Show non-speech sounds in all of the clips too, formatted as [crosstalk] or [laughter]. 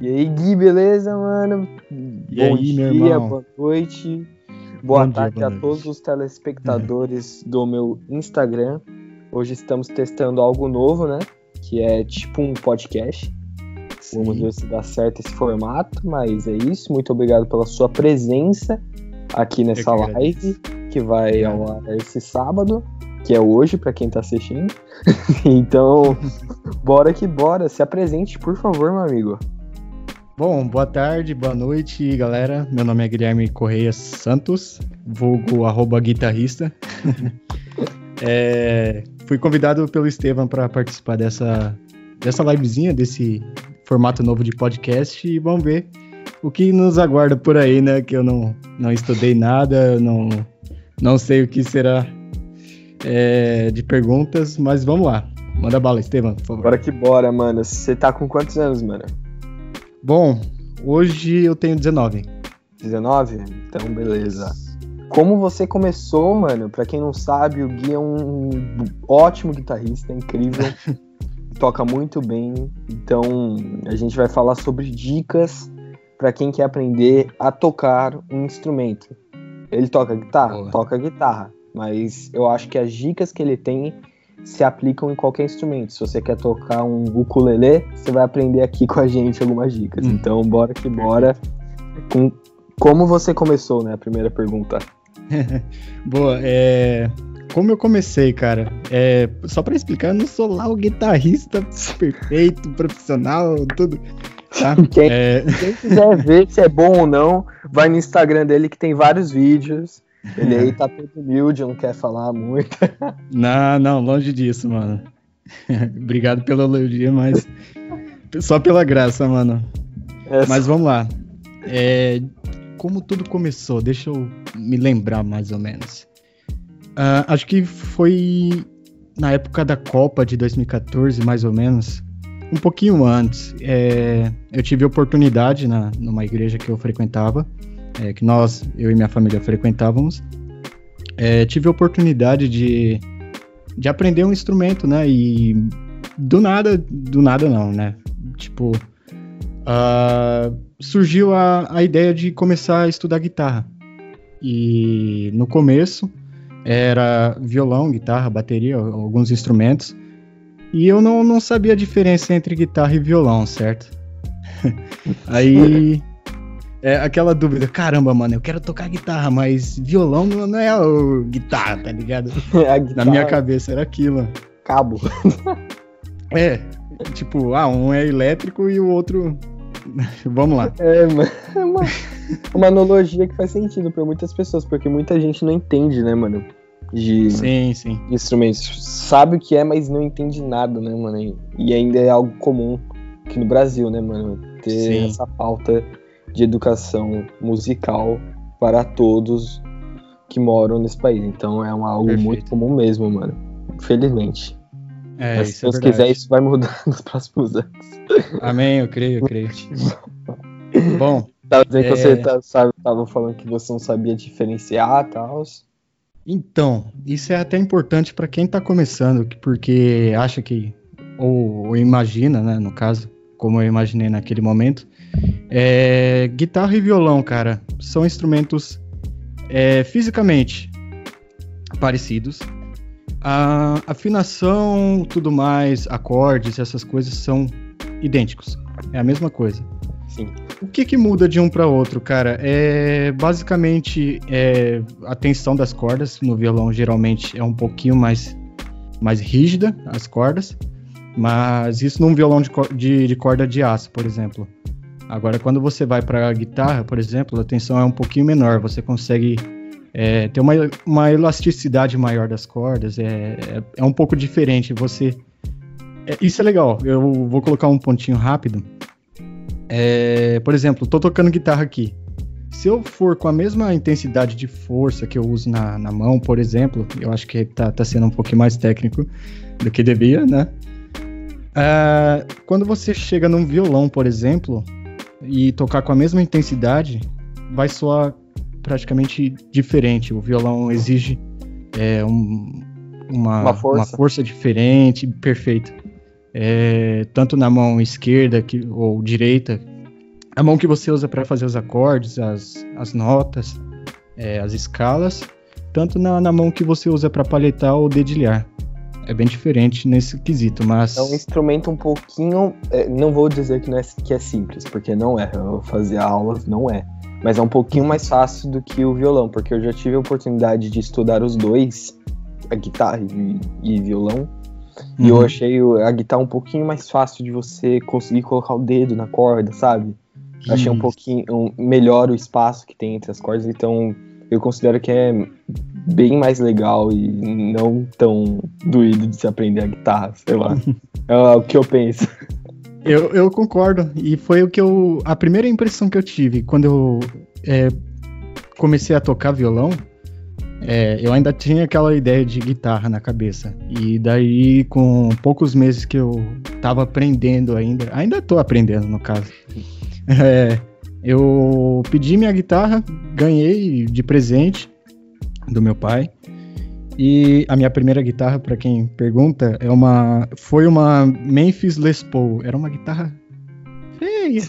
E aí, Gui, beleza, mano? E Bom aí, dia, boa noite. Boa Bom dia, tarde boa a todos os telespectadores do meu Instagram. Hoje estamos testando algo novo, né? Que é tipo um podcast. Vamos Sim. ver se dá certo esse formato, mas é isso. Muito obrigado pela sua presença aqui nessa que live, que vai ao ar esse sábado, que é hoje para quem tá assistindo. [laughs] então, [laughs] bora que bora. Se apresente, por favor, meu amigo. Bom, boa tarde, boa noite, galera. Meu nome é Guilherme Correia Santos, vulgo arroba guitarrista. [laughs] É, fui convidado pelo Estevam para participar dessa, dessa livezinha, desse formato novo de podcast e vamos ver o que nos aguarda por aí, né? Que eu não, não estudei nada, não, não sei o que será é, de perguntas, mas vamos lá. Manda bala, Estevam, por favor. Bora que bora, mano. Você tá com quantos anos, mano? Bom, hoje eu tenho 19. 19? Então, beleza. Como você começou, mano? Pra quem não sabe, o Gui é um ótimo guitarrista, incrível. [laughs] toca muito bem. Então, a gente vai falar sobre dicas pra quem quer aprender a tocar um instrumento. Ele toca guitarra? Toca guitarra. Mas eu acho que as dicas que ele tem se aplicam em qualquer instrumento. Se você quer tocar um ukulele, você vai aprender aqui com a gente algumas dicas. Hum. Então, bora que bora. Com como você começou, né? A primeira pergunta. [laughs] Boa, é. Como eu comecei, cara? É, só pra explicar, eu não sou lá o guitarrista perfeito, profissional, tudo. Tá? [laughs] Quem- É, Quem quiser ver se é bom ou não, vai no Instagram dele que tem vários vídeos. Ele aí tá todo humilde, não quer falar muito. [laughs] não, não, longe disso, mano. [laughs] Obrigado pelo elogio, mas. Só pela graça, mano. É Mas vamos lá. É, como tudo começou? Deixa eu me lembrar mais ou menos. Ah, acho que foi na época da Copa de 2014, mais ou menos. Um pouquinho antes. É, eu tive oportunidade na, numa igreja que eu frequentava, é, que nós, eu e minha família frequentávamos. É, tive a oportunidade de, de aprender um instrumento, né? E do nada, do nada não, né? Tipo, ah, surgiu a, a ideia de começar a estudar guitarra. E no começo era violão, guitarra, bateria, alguns instrumentos. E eu não, não sabia a diferença entre guitarra e violão, certo? [laughs] Aí. É aquela dúvida, caramba, mano, eu quero tocar guitarra, mas violão não, é o guitarra, tá ligado? [laughs] a Na guitarra, minha cabeça era aquilo. cabo. É, tipo, ah, um é elétrico e o outro. [laughs] Vamos lá. É, mano. é uma, uma analogia que faz sentido pra muitas pessoas, porque muita gente não entende, né, mano? De Sim, sim. instrumentos. Sabe o que é, mas não entende nada, né, mano? E- E ainda é algo comum aqui no Brasil, né, mano? Ter Sim. essa falta de educação musical para todos que moram nesse país. Então é um- algo Perfeito. muito comum mesmo, mano. Infelizmente. É, mas se isso é Deus verdade. quiser, isso vai mudar [laughs] nos próximos anos. Amém, eu creio, eu creio. [laughs] Bom, Tava dizendo que É. você tá, sabe, tava falando que você não sabia diferenciar e tal. então, isso é até importante para quem tá começando, que- porque acha que, ou, ou imagina, né, no caso, como eu imaginei naquele momento, é, guitarra e violão, cara, são instrumentos é, fisicamente parecidos. A afinação, tudo mais, acordes, essas coisas são idênticos. É a mesma coisa. Sim. O que, que muda de um para outro, cara? É basicamente é, a tensão das cordas. No violão geralmente é um pouquinho mais, mais rígida as cordas, mas isso num violão de, de, de corda de aço, por exemplo. Agora, quando você vai para a guitarra, por exemplo, a tensão é um pouquinho menor. Você consegue é, ter uma, uma elasticidade maior das cordas. É, é, é um pouco diferente. Você é, isso é legal. Eu vou colocar um pontinho rápido. É, por exemplo, tô tocando guitarra aqui. Se eu for com a mesma intensidade de força que eu uso na, na mão, por exemplo, eu acho que tá, tá sendo um pouquinho mais técnico do que devia, né? Ah, quando você chega num violão, por exemplo, e tocar com a mesma intensidade, vai soar praticamente diferente. O violão exige é, um- uma, Uma força. uma força diferente, perfeito. É, tanto na mão esquerda que, ou direita, a mão que você usa para fazer os acordes, as, as notas, é, as escalas, tanto na, na mão que você usa para paletar ou dedilhar. É bem diferente nesse quesito, mas. É um instrumento um pouquinho. É, não vou dizer que, não é, que é simples, porque não é. Eu fazia aulas, não é. Mas é um pouquinho mais fácil do que o violão, porque eu já tive a oportunidade de estudar os dois, a guitarra e, e violão. Uhum. E eu uhum. achei a guitarra um pouquinho mais fácil de você conseguir colocar o dedo na corda, sabe? Achei um pouquinho um, melhor o espaço que tem entre as cordas, então eu considero que é bem mais legal e não tão doído de se aprender a guitarra, sei lá. [laughs] é o que eu penso. Eu, eu concordo. E foi o que eu. A primeira impressão que eu tive quando eu é, comecei a tocar violão. É, eu ainda tinha aquela ideia de guitarra na cabeça. E daí, com poucos meses que eu tava aprendendo ainda, ainda tô aprendendo no caso. [laughs] É, eu pedi minha guitarra, ganhei de presente do meu pai. E a minha primeira guitarra, para quem pergunta, é uma foi uma Memphis Les Paul. Era uma guitarra feia,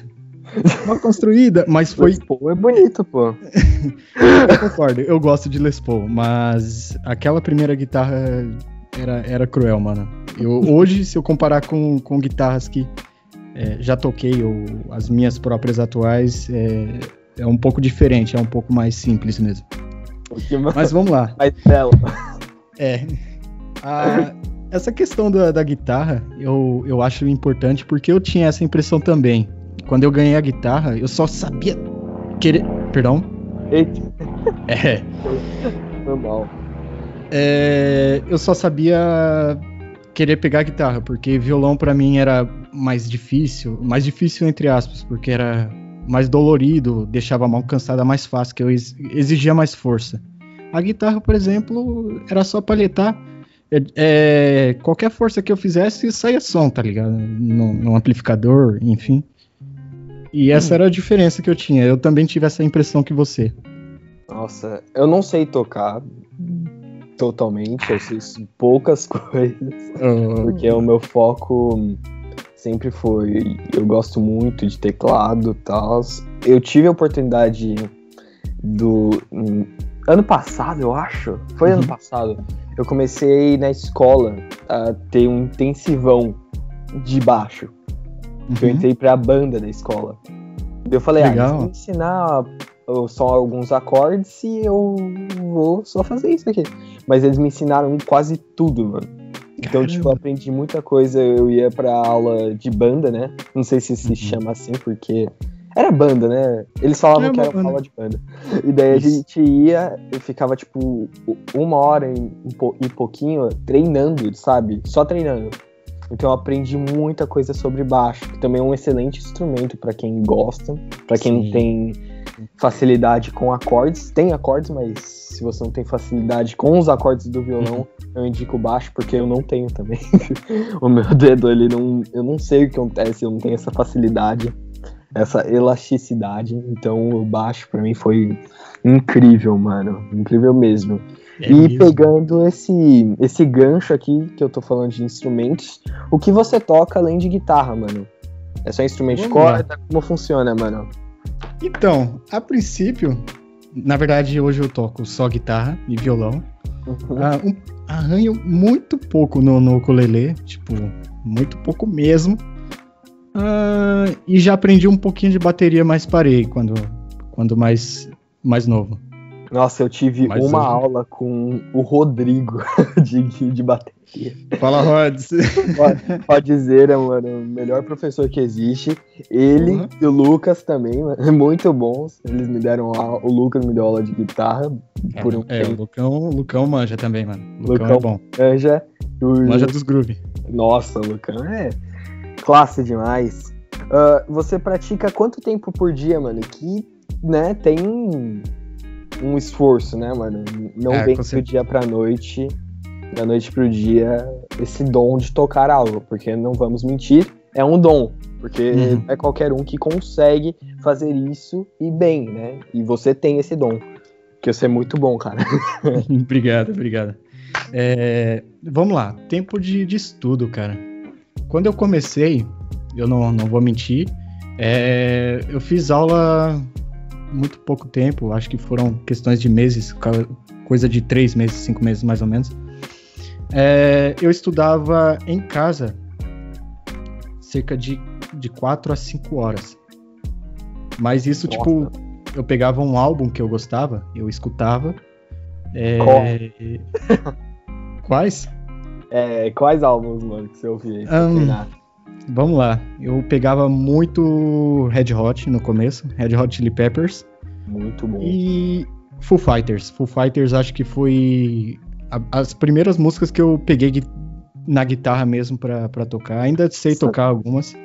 mal construída, mas foi. Les Paul é bonito, pô. [laughs] eu concordo, eu gosto de Les Paul, mas aquela primeira guitarra era, era cruel, mano. Eu, hoje, se eu comparar com, com guitarras que é, já toquei ou as minhas próprias atuais, é, é um pouco diferente, é um pouco mais simples mesmo. Mas vamos lá. Mais belo. É. A, essa questão da, da, guitarra, eu, eu acho importante porque eu tinha essa impressão também. Quando eu ganhei a guitarra, eu só sabia querer. Perdão? Eita. É. Normal. É, eu só sabia querer pegar a guitarra, porque violão para mim era mais difícil, mais difícil entre aspas, porque era mais dolorido, deixava a mão cansada mais fácil, que eu exigia mais força. A guitarra, por exemplo, era só palhetar. É, é, qualquer força que eu fizesse saía som, tá ligado? No, no amplificador, enfim. E essa hum. era a diferença que eu tinha. Eu também tive essa impressão que você. Nossa, eu não sei tocar totalmente, eu sei [laughs] poucas coisas. Uhum. Porque o meu foco sempre foi. Eu gosto muito de teclado e tal. Eu tive a oportunidade do ano passado, eu acho. Foi uhum. ano passado. Eu comecei na escola a ter um intensivão de baixo. Uhum. Eu entrei pra banda da escola. Eu falei, ah, Legal. ah, vou ensinar só alguns acordes e eu vou só fazer isso aqui. Mas eles me ensinaram quase tudo, mano. Então, Caramba. tipo, eu aprendi muita coisa. Eu ia pra aula de banda, né? Não sei se se uhum. chama assim, porque era banda, né? Eles falavam era que era aula de banda. E daí a gente ia e ficava, tipo, uma hora e, e pouquinho treinando, sabe? Só treinando. Então eu aprendi muita coisa sobre baixo, que também é um excelente instrumento para quem gosta, para quem Sim. tem facilidade com acordes. Tem acordes, mas se você não tem facilidade com os acordes do violão, uhum. eu indico baixo, porque eu não tenho também. [laughs] o meu dedo, ele não. Eu não sei o que acontece, eu não tenho essa facilidade essa elasticidade. Então o baixo para mim foi incrível, mano. Incrível mesmo. É e mesmo. pegando esse, esse gancho aqui que eu tô falando de instrumentos, o que você toca além de guitarra, mano? É só instrumento de corda? Como funciona, mano? Então, a princípio, na verdade hoje eu toco só guitarra e violão. Uhum. Ah, um, arranho muito pouco no, no ukulele, tipo, muito pouco mesmo. Uh, e já aprendi um pouquinho de bateria, mas parei quando, quando mais, mais novo. Nossa, eu tive uma aula com o Rodrigo [laughs] de, de bateria. Fala, Rods. Pode, pode dizer, é mano, o melhor professor que existe. Ele uhum. e o Lucas também, mano, [laughs] muito bons. Eles me deram aula, o Lucas me deu aula de guitarra é, por um é, tempo. o Lucão, o Lucão manja também, mano. O Lucão, Lucão é bom. Manja. O... Manja dos groove. Nossa, o Lucão é classe demais. Uh, você pratica quanto tempo por dia, mano? Que, né, tem um esforço, né, mano? Não é, vem do dia pra noite, da noite pro dia, esse dom de tocar algo, porque não vamos mentir, é um dom. Porque uhum. é qualquer um que consegue fazer isso e bem, né? E você tem esse dom. Que você é muito bom, cara. [laughs] [laughs] obrigado, obrigado. É, vamos lá, tempo de, de estudo, cara. Quando eu comecei, eu não, não vou mentir, É, eu fiz aula muito pouco tempo, acho que foram questões de meses, coisa de três meses, cinco meses mais ou menos. É, eu estudava em casa cerca de, de quatro a cinco horas. Mas isso, Nossa. tipo, eu pegava um álbum que eu gostava, eu escutava. É... Quais? É, quais álbuns, mano, que você ouvia? Um, Vamos lá. Eu pegava muito Red Hot no começo, Red Hot Chili Peppers. Muito bom. E Foo Fighters. Foo Fighters acho que foi a, as primeiras músicas que eu peguei na guitarra mesmo para tocar. Ainda sei Sabe. tocar algumas.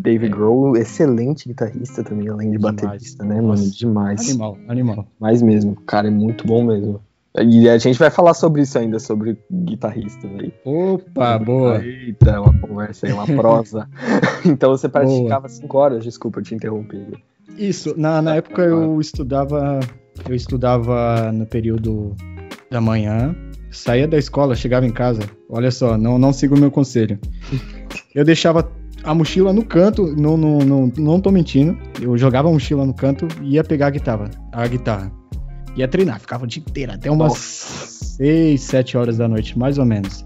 David é. Grohl, excelente guitarrista também, além de demais. baterista, né, mano? Demais. Animal, animal. Mais mesmo. Cara, é muito bom mesmo. E a gente vai falar sobre isso ainda, sobre guitarristas aí. Opa, boa. Eita, uma conversa aí, uma prosa. [laughs] então você praticava 5 horas, desculpa eu te interromper. Isso, na, na época eu estudava. Eu estudava no período da manhã, saía da escola, chegava em casa. Olha só, não, não sigo o meu conselho. Eu deixava a mochila no canto, não, não, não, não tô mentindo. Eu jogava a mochila no canto e ia pegar a guitarra. A guitarra ia treinar, ficava o dia inteiro, até umas 6, 7 horas da noite, mais ou menos.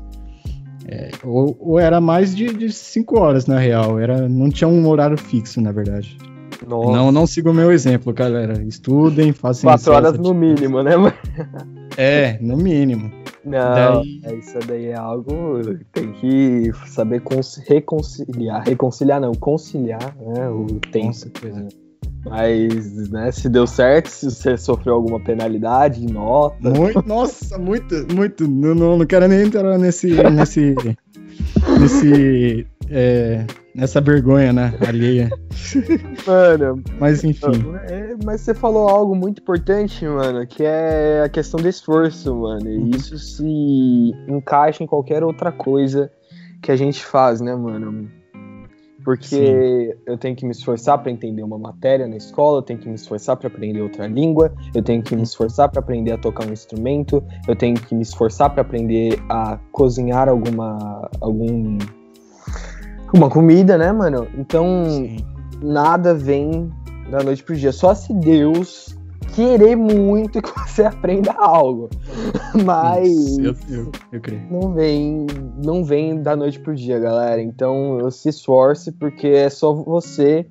É, ou, ou, era mais de 5 horas, na real. Era, não tinha um horário fixo, na verdade. Nossa. Não, não siga o meu exemplo, galera. Estudem, façam 4 horas no mínimo, né? É, no mínimo. Não, daí... É, isso daí é algo tem que saber reconciliar. Reconciliar não, conciliar né, o tempo. Com certeza. Mas, né, se deu certo, se você sofreu alguma penalidade, nota. Muito, nossa, muito, muito. Não, não, não quero nem entrar nesse. nesse. [laughs] nesse. É, nessa vergonha, né? Alheia. Mano. Mas enfim. É, mas você falou algo muito importante, mano, que é a questão do esforço, mano. E isso se encaixa em qualquer outra coisa que a gente faz, né, mano? Porque Sim. eu tenho que me esforçar para entender uma matéria na escola, eu tenho que me esforçar para aprender outra língua, eu tenho que me esforçar para aprender a tocar um instrumento, eu tenho que me esforçar para aprender a cozinhar alguma algum uma comida, né, mano? Então Sim. nada vem da noite pro dia. Só se Deus querer muito que você aprenda algo. Mas eu, eu, eu não vem, não vem da noite pro dia, galera. Então se esforce porque é só você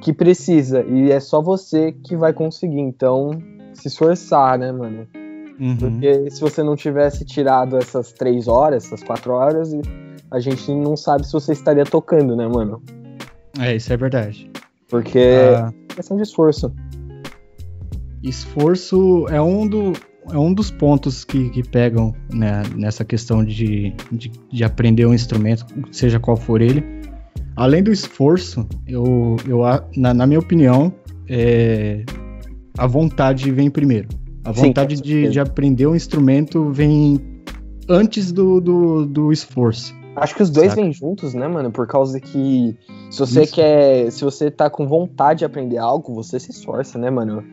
que precisa e é só você que vai conseguir. Então se esforçar, né, mano? Uhum. Porque se você não tivesse tirado essas três horas, essas quatro horas, a gente não sabe se você estaria tocando, né, mano? É, isso é verdade. Porque ah. é questão de esforço. Esforço é um, do, é um dos pontos que, que pegam né, nessa questão de, de, de, aprender um instrumento, seja qual for ele. Além do esforço, eu, eu na, na minha opinião, é, a vontade vem primeiro. A vontade Sim, de, de aprender um instrumento vem antes do, do, do esforço. Acho que os dois Saca? vêm juntos, né, mano? Por causa que se você Isso. quer. Se você tá com vontade de aprender algo, você se esforça, né, mano?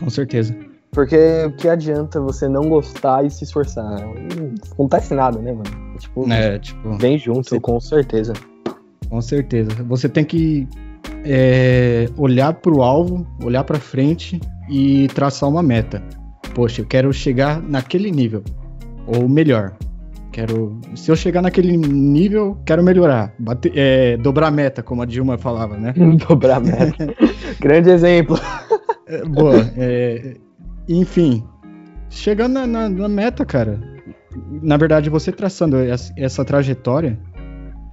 Com certeza. Porque o que adianta você não gostar e se esforçar? Não acontece nada, né, mano? Tipo, é, tipo vem junto, você... com certeza. Com certeza. Você tem que é, olhar pro alvo, olhar pra frente e traçar uma meta. Poxa, eu quero chegar naquele nível. Ou melhor. Quero. Se eu chegar naquele nível, quero melhorar. Bater, é, dobrar a meta, como a Dilma falava, né? [laughs] dobrar a meta. [laughs] Grande exemplo. É, boa. É, enfim, chegando na, na, na, meta, cara. Na verdade, você traçando essa, essa, trajetória,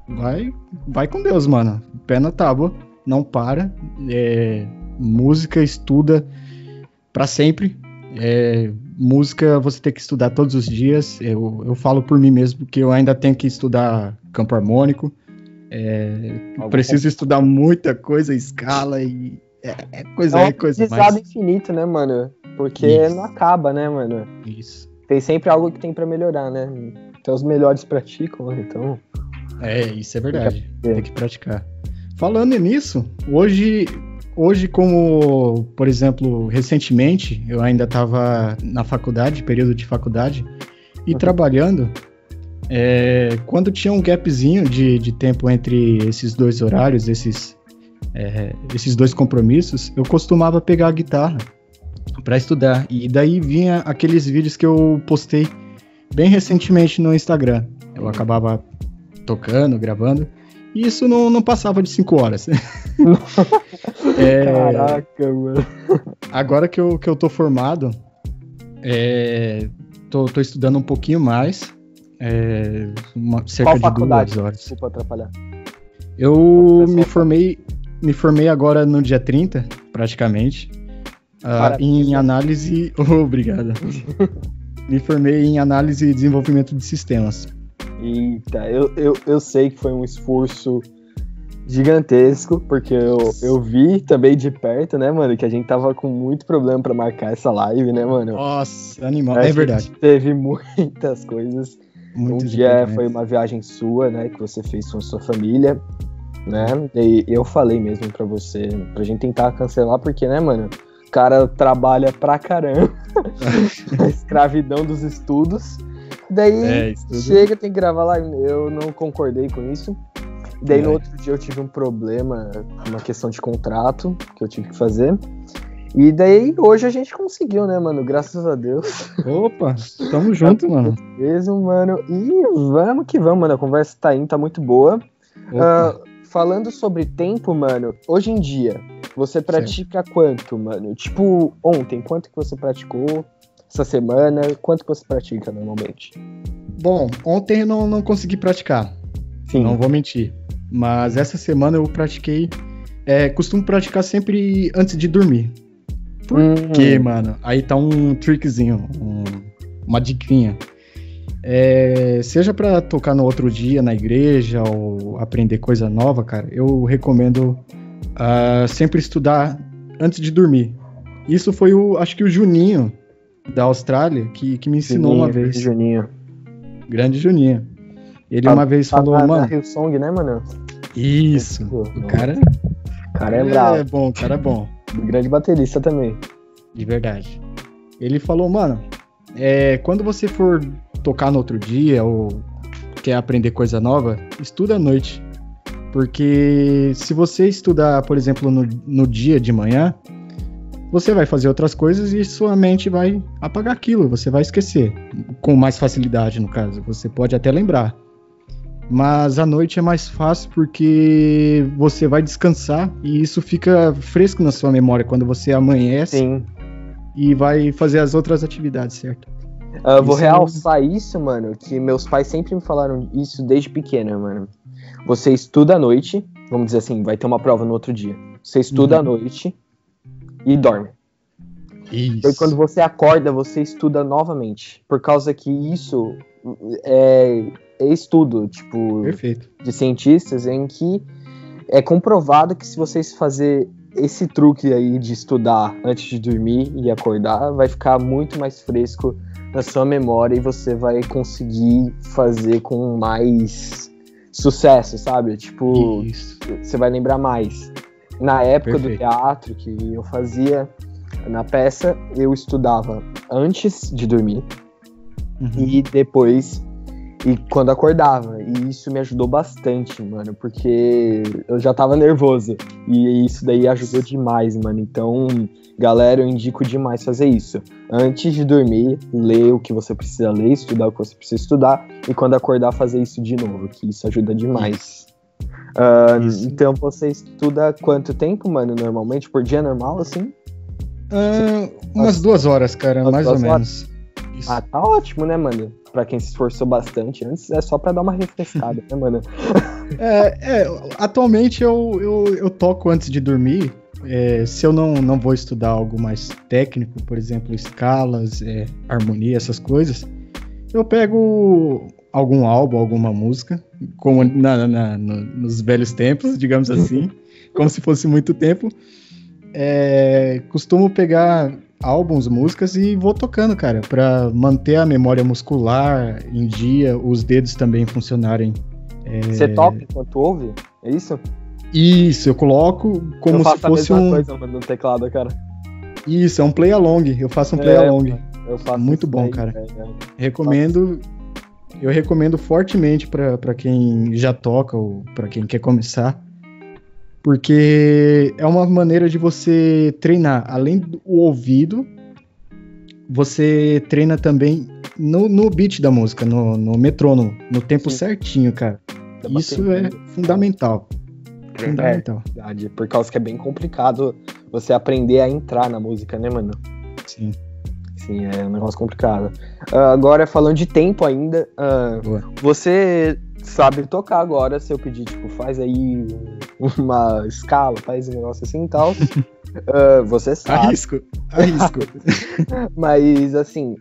vai, vai com Deus, mano. Pé na tábua, não para. É, música, estuda para sempre. É, música você tem que estudar todos os dias. Eu, eu falo por mim mesmo que eu ainda tenho que estudar campo harmônico. É, preciso estudar muita coisa, escala e é, é coisa, é, é coisa mais. infinito, né, mano? Porque Isso. não acaba, né, mano? Isso. Tem sempre algo que tem para melhorar, né? Então os melhores praticam, então. É, isso é verdade. Tem que praticar. Falando nisso, hoje, hoje como, por exemplo, recentemente, eu ainda estava na faculdade, período de faculdade, e uhum. trabalhando, é, quando tinha um gapzinho de, de tempo entre esses dois horários, esses é, esses dois compromissos, eu costumava pegar a guitarra para estudar. E daí vinha aqueles vídeos que eu postei bem recentemente no Instagram. Eu acabava tocando, gravando. E isso não, não passava de 5 horas. [laughs] é, Caraca, mano. Agora que eu, que eu tô formado, é, tô, tô estudando um pouquinho mais. É, uma, cerca Qual de faculdade? duas horas. Desculpa atrapalhar. Eu me formei, me formei agora no dia 30, praticamente. Uh, em análise. [laughs] Oh, obrigado. [laughs] me formei em análise e desenvolvimento de sistemas. Eita, eu, eu, eu sei que foi um esforço gigantesco, porque eu, eu vi também de perto, né, mano, que a gente tava com muito problema para marcar essa live, né, mano? Nossa, animal, é verdade. Teve muitas coisas. um dia foi uma viagem sua, né, que você fez com a sua família, né? E eu falei mesmo para você, pra gente tentar cancelar, porque, né, mano, o cara trabalha pra caramba. [laughs] a escravidão dos estudos. Daí é, chega, tem que gravar lá. Eu não concordei com isso. Daí é. no outro dia eu tive um problema, uma questão de contrato que eu tive que fazer. E daí hoje a gente conseguiu, né, mano? Graças a Deus. Opa, tamo junto, mano. Mesmo, mano. E vamos que vamos, mano. A conversa tá indo, tá muito boa. Uh, falando sobre tempo, mano, hoje em dia, você pratica certo. quanto, mano? Tipo, ontem, quanto que você praticou? Essa semana, quanto que você pratica normalmente? Bom, ontem eu não, não consegui praticar. Sim. Não vou mentir. Mas essa semana eu pratiquei. É, costumo praticar sempre antes de dormir. Por hum. quê, mano? Aí tá um trickzinho, um, uma diquinha. É, seja para tocar no outro dia na igreja ou aprender coisa nova, cara, eu recomendo uh, sempre estudar antes de dormir. Isso foi o, acho que o Juninho da Austrália que, que me ensinou Juninho, uma vez. Juninho. Grande Juninho. Ele uma vez falou, na, mano. Na Song, né, mano? Isso. o cara. O cara é, é bravo. É bom, o cara é bom. Grande baterista também. De verdade. Ele falou, mano, é, quando você for tocar no outro dia ou quer aprender coisa nova, estuda à noite. Porque se você estudar, por exemplo, no, no dia de manhã, você vai fazer outras coisas e sua mente vai apagar aquilo, você vai esquecer. Com mais facilidade, no caso. Você pode até lembrar. Mas à noite é mais fácil porque você vai descansar e isso fica fresco na sua memória quando você amanhece Sim. e vai fazer as outras atividades, certo? Uh, vou é realçar isso, mano, que meus pais sempre me falaram isso desde pequena, mano. Você estuda à noite, vamos dizer assim, vai ter uma prova no outro dia. Você estuda uhum. à noite e dorme. Isso. E quando você acorda, você estuda novamente. Por causa que isso é, é estudo, tipo, Perfeito. de cientistas, em que é comprovado que se vocês fazer esse truque aí de estudar antes de dormir e acordar, vai ficar muito mais fresco na sua memória e você vai conseguir fazer com mais sucesso, sabe? Tipo, Isso. você vai lembrar mais. Na época Perfeito. do teatro que eu fazia na peça, eu estudava antes de dormir uhum. e depois e quando acordava. E isso me ajudou bastante, mano, porque eu já tava nervoso. E isso daí ajudou demais, mano. Então, galera, eu indico demais fazer isso. Antes de dormir, ler o que você precisa ler, estudar o que você precisa estudar. E quando acordar, fazer isso de novo, que isso ajuda demais. Uh, então, você estuda quanto tempo, mano, normalmente? Por dia normal, assim? Uh, umas duas horas, cara, umas mais ou menos. Ah, tá ótimo, né, mano? Pra quem se esforçou bastante antes, é só pra dar uma refrescada, né, mano? [laughs] É, é atualmente eu, eu, eu, toco antes de dormir. É, se eu não, não vou estudar algo mais técnico, por exemplo, escalas, é, harmonia, essas coisas, eu pego algum álbum, alguma música, como na, na, no, nos velhos tempos, digamos assim, como se fosse muito tempo. É, costumo pegar álbuns, músicas e vou tocando, cara, para manter a memória muscular em dia, os dedos também funcionarem. É... Você toca enquanto ouve? É isso? Isso, eu coloco como eu se fosse um. Coisa no teclado, cara. Isso, é um play along. Eu faço um play é, along. Eu faço Muito bom, aí, cara. recomendo. Eu recomendo fortemente para quem já toca ou para quem quer começar Porque é uma maneira de você treinar, além do ouvido, você treina também no, no beat da música, no, no metrônomo, no tempo Sim. certinho, cara. Isso é fundamental. É, fundamental. É, verdade, por causa que é bem complicado você aprender a entrar na música, né, mano? Sim. Sim, é um negócio complicado. Uh, agora, falando de tempo ainda, uh, você sabe tocar agora, se eu pedir, tipo, faz aí uma escala, faz um negócio assim e tal. uh, [laughs] você sabe. Arrisco, arrisco. [laughs] Mas, assim,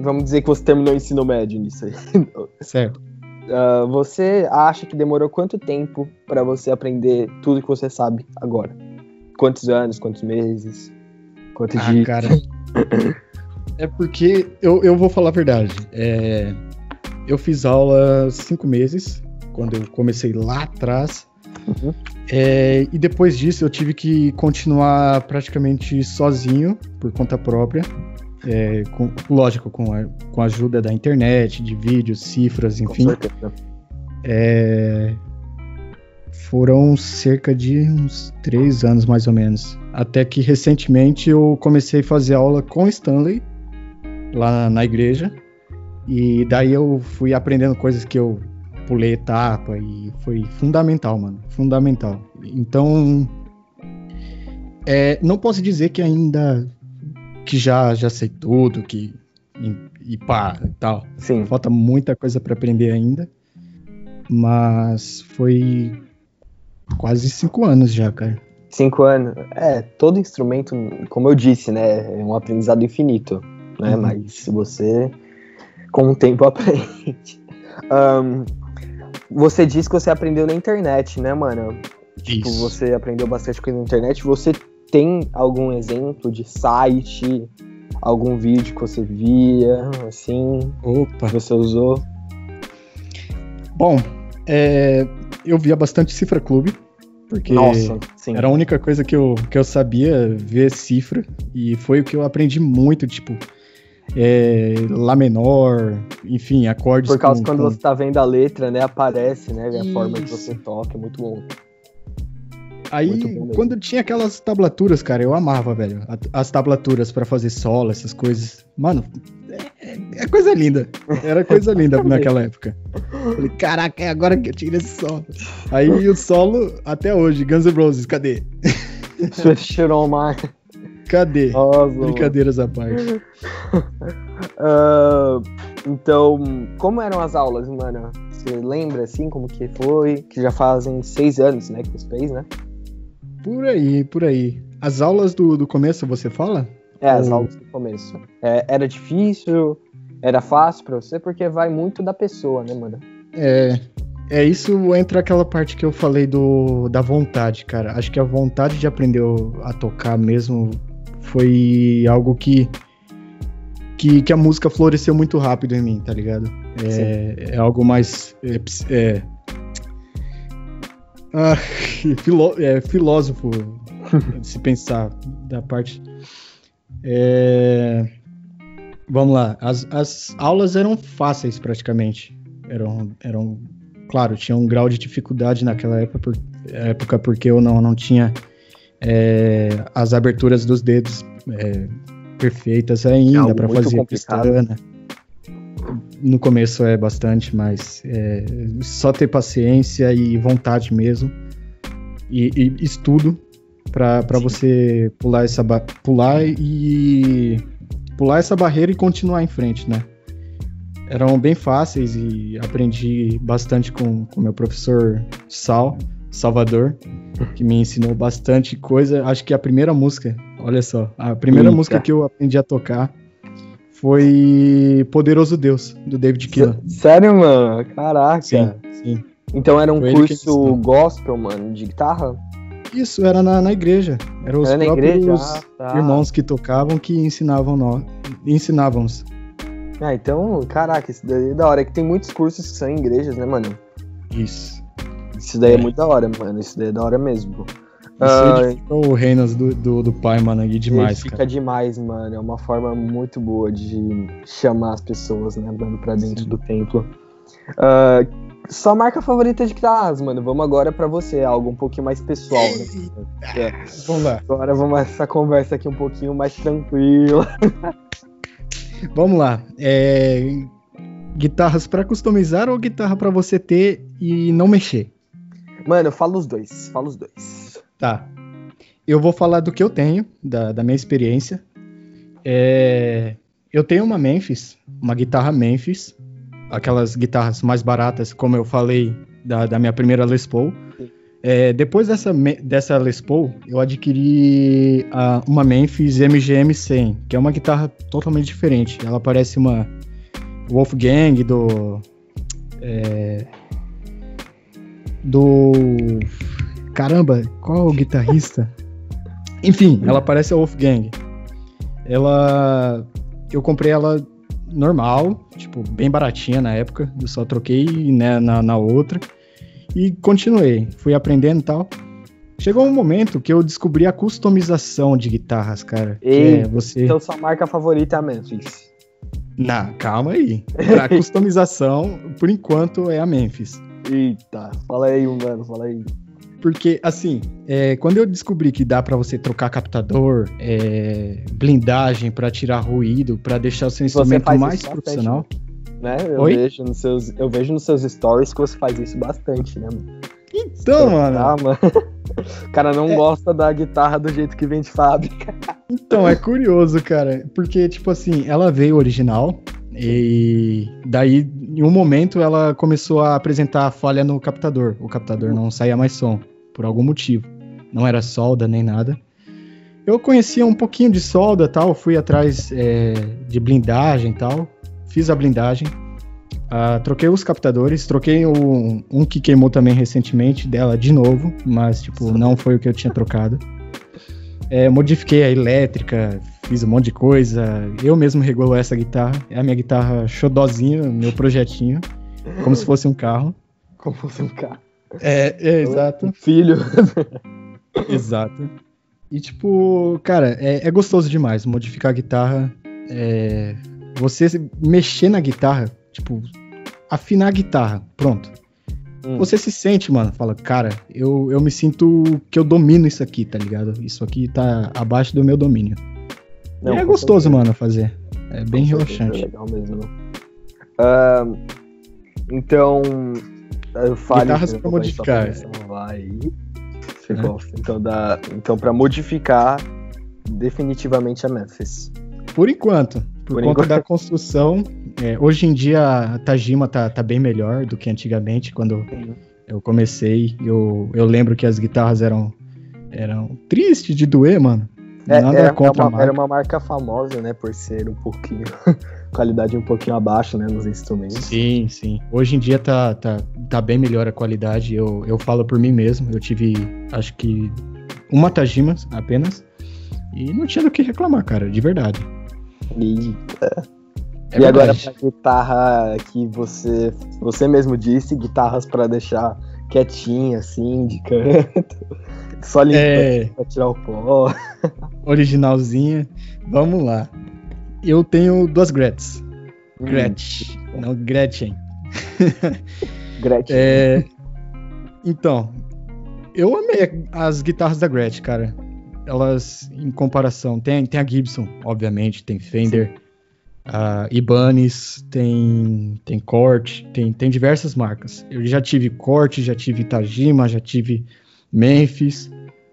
vamos dizer que você terminou o ensino médio nisso aí. [laughs] Certo. Uh, você acha que demorou quanto tempo para você aprender tudo que você sabe agora? Quantos anos, quantos meses? Quantos ah, dias? cara. é porque eu, eu vou falar a verdade. É, eu fiz aula cinco meses, quando eu comecei lá atrás. Uhum. É, e depois disso eu tive que continuar praticamente sozinho, por conta própria. É, com, lógico, com a, com a ajuda da internet, de vídeos, cifras, enfim. É, foram cerca de uns três anos, mais ou menos. Até que recentemente eu comecei a fazer aula com Stanley, lá na igreja. E daí eu fui aprendendo coisas que eu pulei etapa e foi fundamental, mano. Fundamental. Então, é, não posso dizer que ainda que já, já sei tudo, que e, e pá, e tal. Sim. Falta muita coisa para aprender ainda. Mas foi quase cinco anos já, cara. Cinco anos. É, todo instrumento, como eu disse, né, é um aprendizado infinito, né? Uhum. Mas se você, com o tempo, [laughs] aprende. Um, você disse que você aprendeu na internet, né, mano? Tipo, Isso. você aprendeu bastante coisa na internet. Você tem algum exemplo de site, algum vídeo que você via, assim, Opa. que você usou? Bom, é, eu via bastante Cifra Clube, porque Nossa, era a única coisa que eu, que eu sabia ver cifra, e foi o que eu aprendi muito, tipo, é, Lá menor, enfim, acordes. Por causa com, quando com... você tá vendo a letra, né, aparece, né, a forma que você toca, é muito bom. Aí, quando tinha aquelas tablaturas, cara, eu amava, velho. As tablaturas para fazer solo, essas coisas. Mano, é, é coisa linda. Era coisa linda [laughs] naquela época. Falei, caraca, é agora que eu tiro esse solo. Aí o solo, até hoje, Guns N' Roses, cadê? Tirou mais. Cadê? Nossa, Brincadeiras à parte. uh, [laughs] então, como eram as aulas, mano? Você lembra, assim, como que foi? Que já fazem seis anos, né, que você fez, né? Por aí, por aí. As aulas do, do começo você fala? É, as Ou... aulas do começo. É, era difícil? Era fácil pra você? Porque vai muito da pessoa, né, mano? É. É isso entra aquela parte que eu falei do da vontade, cara. Acho que a vontade de aprender a tocar mesmo foi algo que que, que a música floresceu muito rápido em mim, tá ligado? É, é algo mais é, é, ah, [laughs] filó é, filósofo, [laughs] se pensar da parte. É... Vamos lá, as, as aulas eram fáceis praticamente. Eram, eram, claro, tinha um grau de dificuldade naquela época, por, época porque eu não, não tinha é, as aberturas dos dedos é, perfeitas ainda é para fazer pistana no começo é bastante, mas é, só ter paciência e vontade mesmo. E, e estudo para você pular essa pular e pular essa barreira e continuar em frente, né? Eram bem fáceis e aprendi bastante com o meu professor Sal, Salvador, que me ensinou bastante coisa. Acho que a primeira música, olha só, a primeira Eita. música que eu aprendi a tocar foi Poderoso Deus, do David Keelan. Sério, mano? Caraca. Sim, sim. Então era um foi curso gospel, mano, de guitarra? Isso, era na, na igreja. Eram os era próprios ah, tá. irmãos que tocavam que ensinavam nós. Ensinavam-nos. Ah, então, caraca, isso daí é da hora. É que tem muitos cursos que são em igrejas, né, mano? Isso. Isso daí é, é muito da hora, mano. Isso daí é da hora mesmo. Isso uh, o Reinas do, do, do, pai, mano, e demais, fica cara. demais, mano. É uma forma muito boa de chamar as pessoas, né, andando pra dentro Sim. do templo. Uh, sua marca favorita de guitarras, mano. Vamos agora pra você, algo um pouquinho mais pessoal, né? É. [laughs] Vamos lá. Agora vamos essa conversa aqui um pouquinho mais tranquila. [laughs] Vamos lá. É, Guitarras pra customizar ou guitarra pra você ter e não mexer? Mano, fala os dois. Fala os dois. Tá. Eu vou falar do que eu tenho, da, da minha experiência. É, eu tenho uma Memphis, uma guitarra Memphis, aquelas guitarras mais baratas, como eu falei, da, da minha primeira Les Paul. É, depois dessa, dessa Les Paul, eu adquiri a, uma Memphis MGM 100, que é uma guitarra totalmente diferente. Ela parece uma Wolfgang, do. É, do. Caramba, qual é o guitarrista? Enfim, ela parece a Wolfgang. Ela. Eu comprei ela normal, tipo, bem baratinha na época. Eu só troquei né, na, na outra. E continuei. Fui aprendendo e tal. Chegou um momento que eu descobri a customização de guitarras, cara. Ei, é você... Então sua marca favorita é a Memphis. Não, calma aí. Pra [laughs] customização, por enquanto, é a Memphis. Eita, fala aí, mano, fala aí. Porque, assim, é, quando eu descobri que dá para você trocar captador, é, blindagem para tirar ruído, para deixar o seu instrumento mais profissional. Né? Eu, Oi? Vejo nos seus, eu vejo nos seus stories que você faz isso bastante, né, mano? Então, mano. Ah, mano. O cara não é... gosta da guitarra do jeito que vem de fábrica. Então, é curioso, cara. Porque, tipo assim, ela veio original. E daí, em um momento, ela começou a apresentar a falha no captador. O captador não saía mais som, por algum motivo. Não era solda nem nada. Eu conhecia um pouquinho de solda tal, fui atrás é, de blindagem tal. Fiz a blindagem Uh, troquei os captadores, troquei o, um que queimou também recentemente dela de novo, mas tipo, não foi o que eu tinha trocado. É, modifiquei a elétrica, fiz um monte de coisa. Eu mesmo regulo essa guitarra. É a minha guitarra xodozinha, meu projetinho. Como se fosse um carro. Como se fosse um carro. É, é exato. Filho. [laughs] exato. E tipo, cara, é, é, gostoso demais modificar a guitarra. É, você mexer na guitarra Tipo, afinar a guitarra, pronto. Hum. Você se sente, mano, fala, cara, eu, eu me sinto que eu domino isso aqui, tá ligado? Isso aqui tá abaixo do meu domínio. Não, é gostoso, certeza. mano, fazer. É bem com relaxante. É legal mesmo. Uh, então, eu falo. Guitarras pra modificar. Vai. É. Então, dá, então, pra modificar, definitivamente a Memphis. Por enquanto. Por, por conta enquanto. da construção, é, hoje em dia a Tajima tá, tá bem melhor do que antigamente, quando eu comecei. Eu, eu lembro que as guitarras eram, eram tristes de doer, mano. É, Nada era, contra uma, era uma marca famosa, né, por ser um pouquinho. [laughs] qualidade um pouquinho abaixo, né, nos instrumentos. Sim, sim. Hoje em dia tá, tá, tá bem melhor a qualidade. Eu, eu falo por mim mesmo. Eu tive, acho que, uma Tajima apenas. E não tinha do que reclamar, cara, de verdade. Eita. É e agora pra guitarra que você você mesmo disse, guitarras para deixar quietinha assim, de canto. Só limpar é... pra tirar o pó. [laughs] Originalzinha. Vamos lá. Eu tenho duas Grets. Hum. Gretchen, não Gretchen. [laughs] Gretchen. É... Então, eu amei as guitarras da Gretchen, cara. Elas, em comparação, tem, tem a Gibson, obviamente, tem Fender. A Ibanez, tem, tem Corte, tem, tem diversas marcas. Eu já tive Corte, já tive Tajima, já tive Memphis,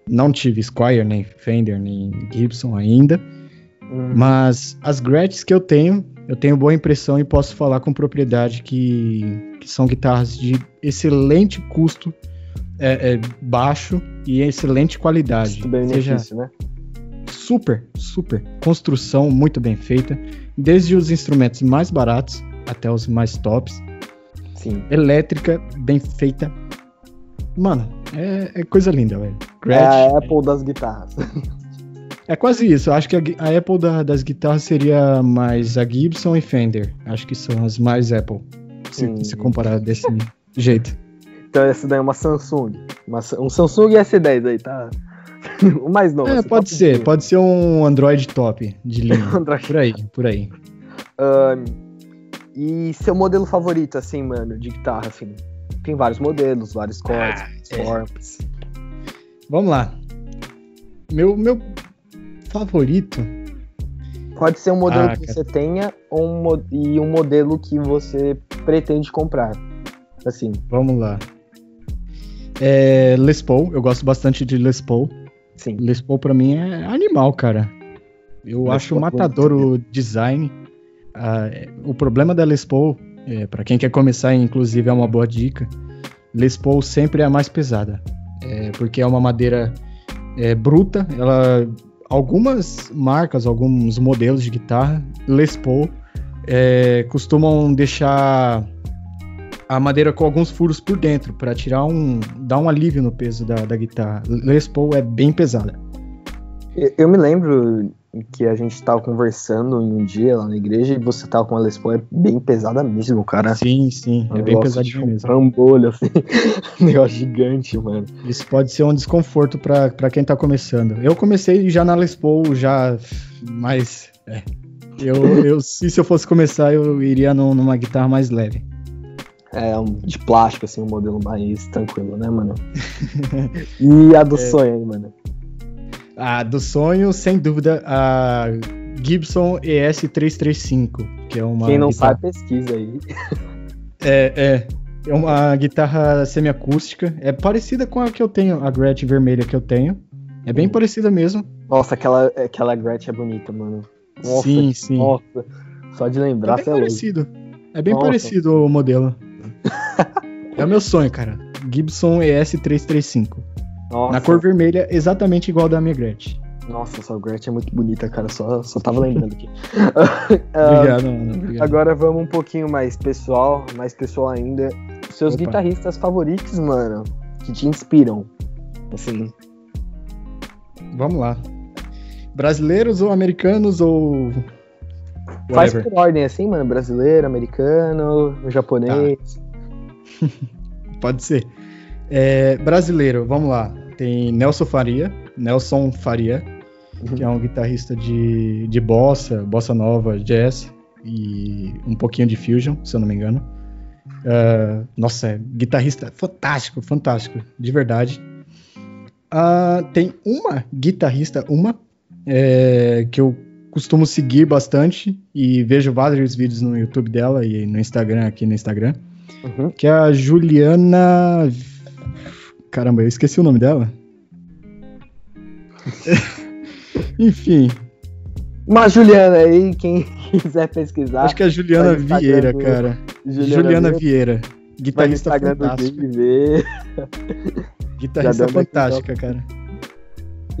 não tive Squire, nem Fender, nem Gibson ainda. Uhum. Mas as Gretsch que eu tenho, eu tenho boa impressão e posso falar com propriedade que, que são guitarras de excelente custo é, é, baixo e excelente qualidade. Né? Super, super. Construção muito bem feita desde os instrumentos mais baratos até os mais tops. Sim. Elétrica, bem feita. Mano, é, é coisa linda, velho. É a Apple das guitarras. [laughs] É quase isso. Acho que a, a Apple da, das guitarras seria mais a Gibson e Fender. Acho que são as mais Apple. Se, hum. se comparar desse [laughs] jeito. Então essa daí é uma Samsung. Uma, um Samsung S10 aí, tá? [laughs] o mais novo. É, assim, pode ser, pode ser um Android top de linha. por aí, por aí. Uh, e seu modelo favorito, assim, mano, de guitarra, assim? Tem vários modelos, vários cortes, Ah, é. formas. Vamos lá. Meu, meu favorito. Pode ser um modelo Ah, que cara. você tenha ou um, e um modelo que você pretende comprar. Assim, Vamos lá. É, Les Paul, eu gosto bastante de Les Paul. sim. Les Paul pra mim é animal, cara. Eu Les acho Paul é matador o design. Ah, é, o problema da Les Paul, é, para quem quer começar, inclusive é uma boa dica. Les Paul sempre é a mais pesada, É, porque é uma madeira é, bruta. Ela, algumas marcas, alguns modelos de guitarra Les Paul é, costumam deixar a madeira com alguns furos por dentro para tirar um, dar um alívio no peso da, da guitarra. Les Paul é bem pesada. Eu, eu me lembro que a gente tava conversando em um dia lá na igreja e você tava com a Les Paul é bem pesada mesmo, cara. Sim, sim, Um é bem pesadinho um mesmo. trambolho, assim. [laughs] um negócio gigante, mano. Isso pode ser um desconforto pra pra quem tá começando. Eu comecei já na Les Paul, já, mas é. Eu, eu, se, se eu fosse começar, eu iria num- numa guitarra mais leve. É de plástico, assim, um modelo mais tranquilo, né, mano? [laughs] E a É. do sonho aí, mano. A do sonho, sem dúvida, a Gibson ES335, que é uma Quem não guitarra- sabe, pesquisa aí. [laughs] É, é. É uma guitarra semiacústica. É parecida com a que eu tenho, a Gretsch vermelha que eu tenho. É bem Hum. parecida mesmo. Nossa, aquela, aquela Gretsch é bonita, mano. Nossa, sim, sim. Nossa, só de É lembrar, bem é louco. parecido. É bem Nossa. parecido o modelo. [laughs] é o meu sonho, cara. Gibson ES335. Nossa, Na cor vermelha, exatamente igual da minha Gretsch. nossa, essa Gretsch é muito bonita, cara. Só, só tava lembrando aqui. [laughs] Ah, Obrigado, mano. Obrigado. Agora vamos um pouquinho mais pessoal, mais pessoal ainda. Seus Opa. guitarristas favoritos, mano, que te inspiram. Assim, Vamos lá. Brasileiros ou americanos ou. faz Whatever. por ordem assim, mano. Brasileiro, americano, japonês. [laughs] Pode ser. É, brasileiro, vamos lá. Tem Nelson Faria. Nelson Faria, que é um guitarrista de, de bossa, bossa nova, jazz e um pouquinho de fusion, se eu não me engano. Ah, nossa, é guitarrista fantástico, fantástico, de verdade. Ah, tem uma guitarrista, uma, é, que eu costumo seguir bastante e vejo vários vídeos no YouTube dela e no Instagram, aqui no Instagram, Uhum. que é a Juliana. Caramba, eu esqueci o nome dela. [laughs] Enfim, Uma Juliana aí, quem [laughs] quiser pesquisar. acho que é a Juliana Vieira, do- cara. Juliana, Vieira. Vieira. Guitarrista fantástica. [laughs] Guitarrista fantástica, cara.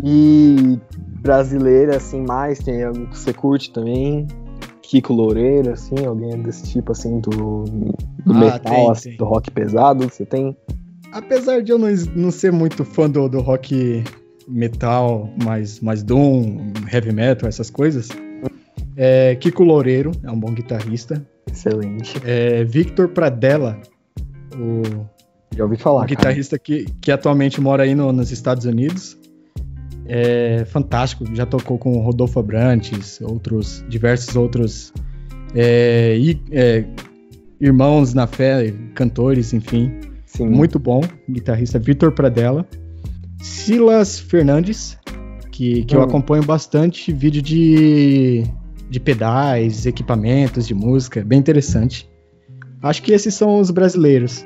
E brasileira, assim, mais, tem algum que você curte também. Kiko Loureiro, assim, alguém desse tipo, assim, do, do Ah, metal, tem, assim, tem. do rock pesado, você tem? Apesar de eu não, não ser muito fã do, do rock metal, mais, mais doom, heavy metal, essas coisas, é, Kiko Loureiro é um bom guitarrista. Excelente. É, Victor Pradella, o Já ouvi falar, cara. guitarrista que, que atualmente mora aí no- nos Estados Unidos. É fantástico, já tocou com o Rodolfo Abrantes, outros, diversos outros é, i- é, irmãos na fé, cantores, enfim. Sim. Muito bom, guitarrista Vitor Pradella. Silas Fernandes, que, que eu Hum. acompanho bastante vídeo de, de pedais, equipamentos de música, bem interessante. Acho que esses são os brasileiros.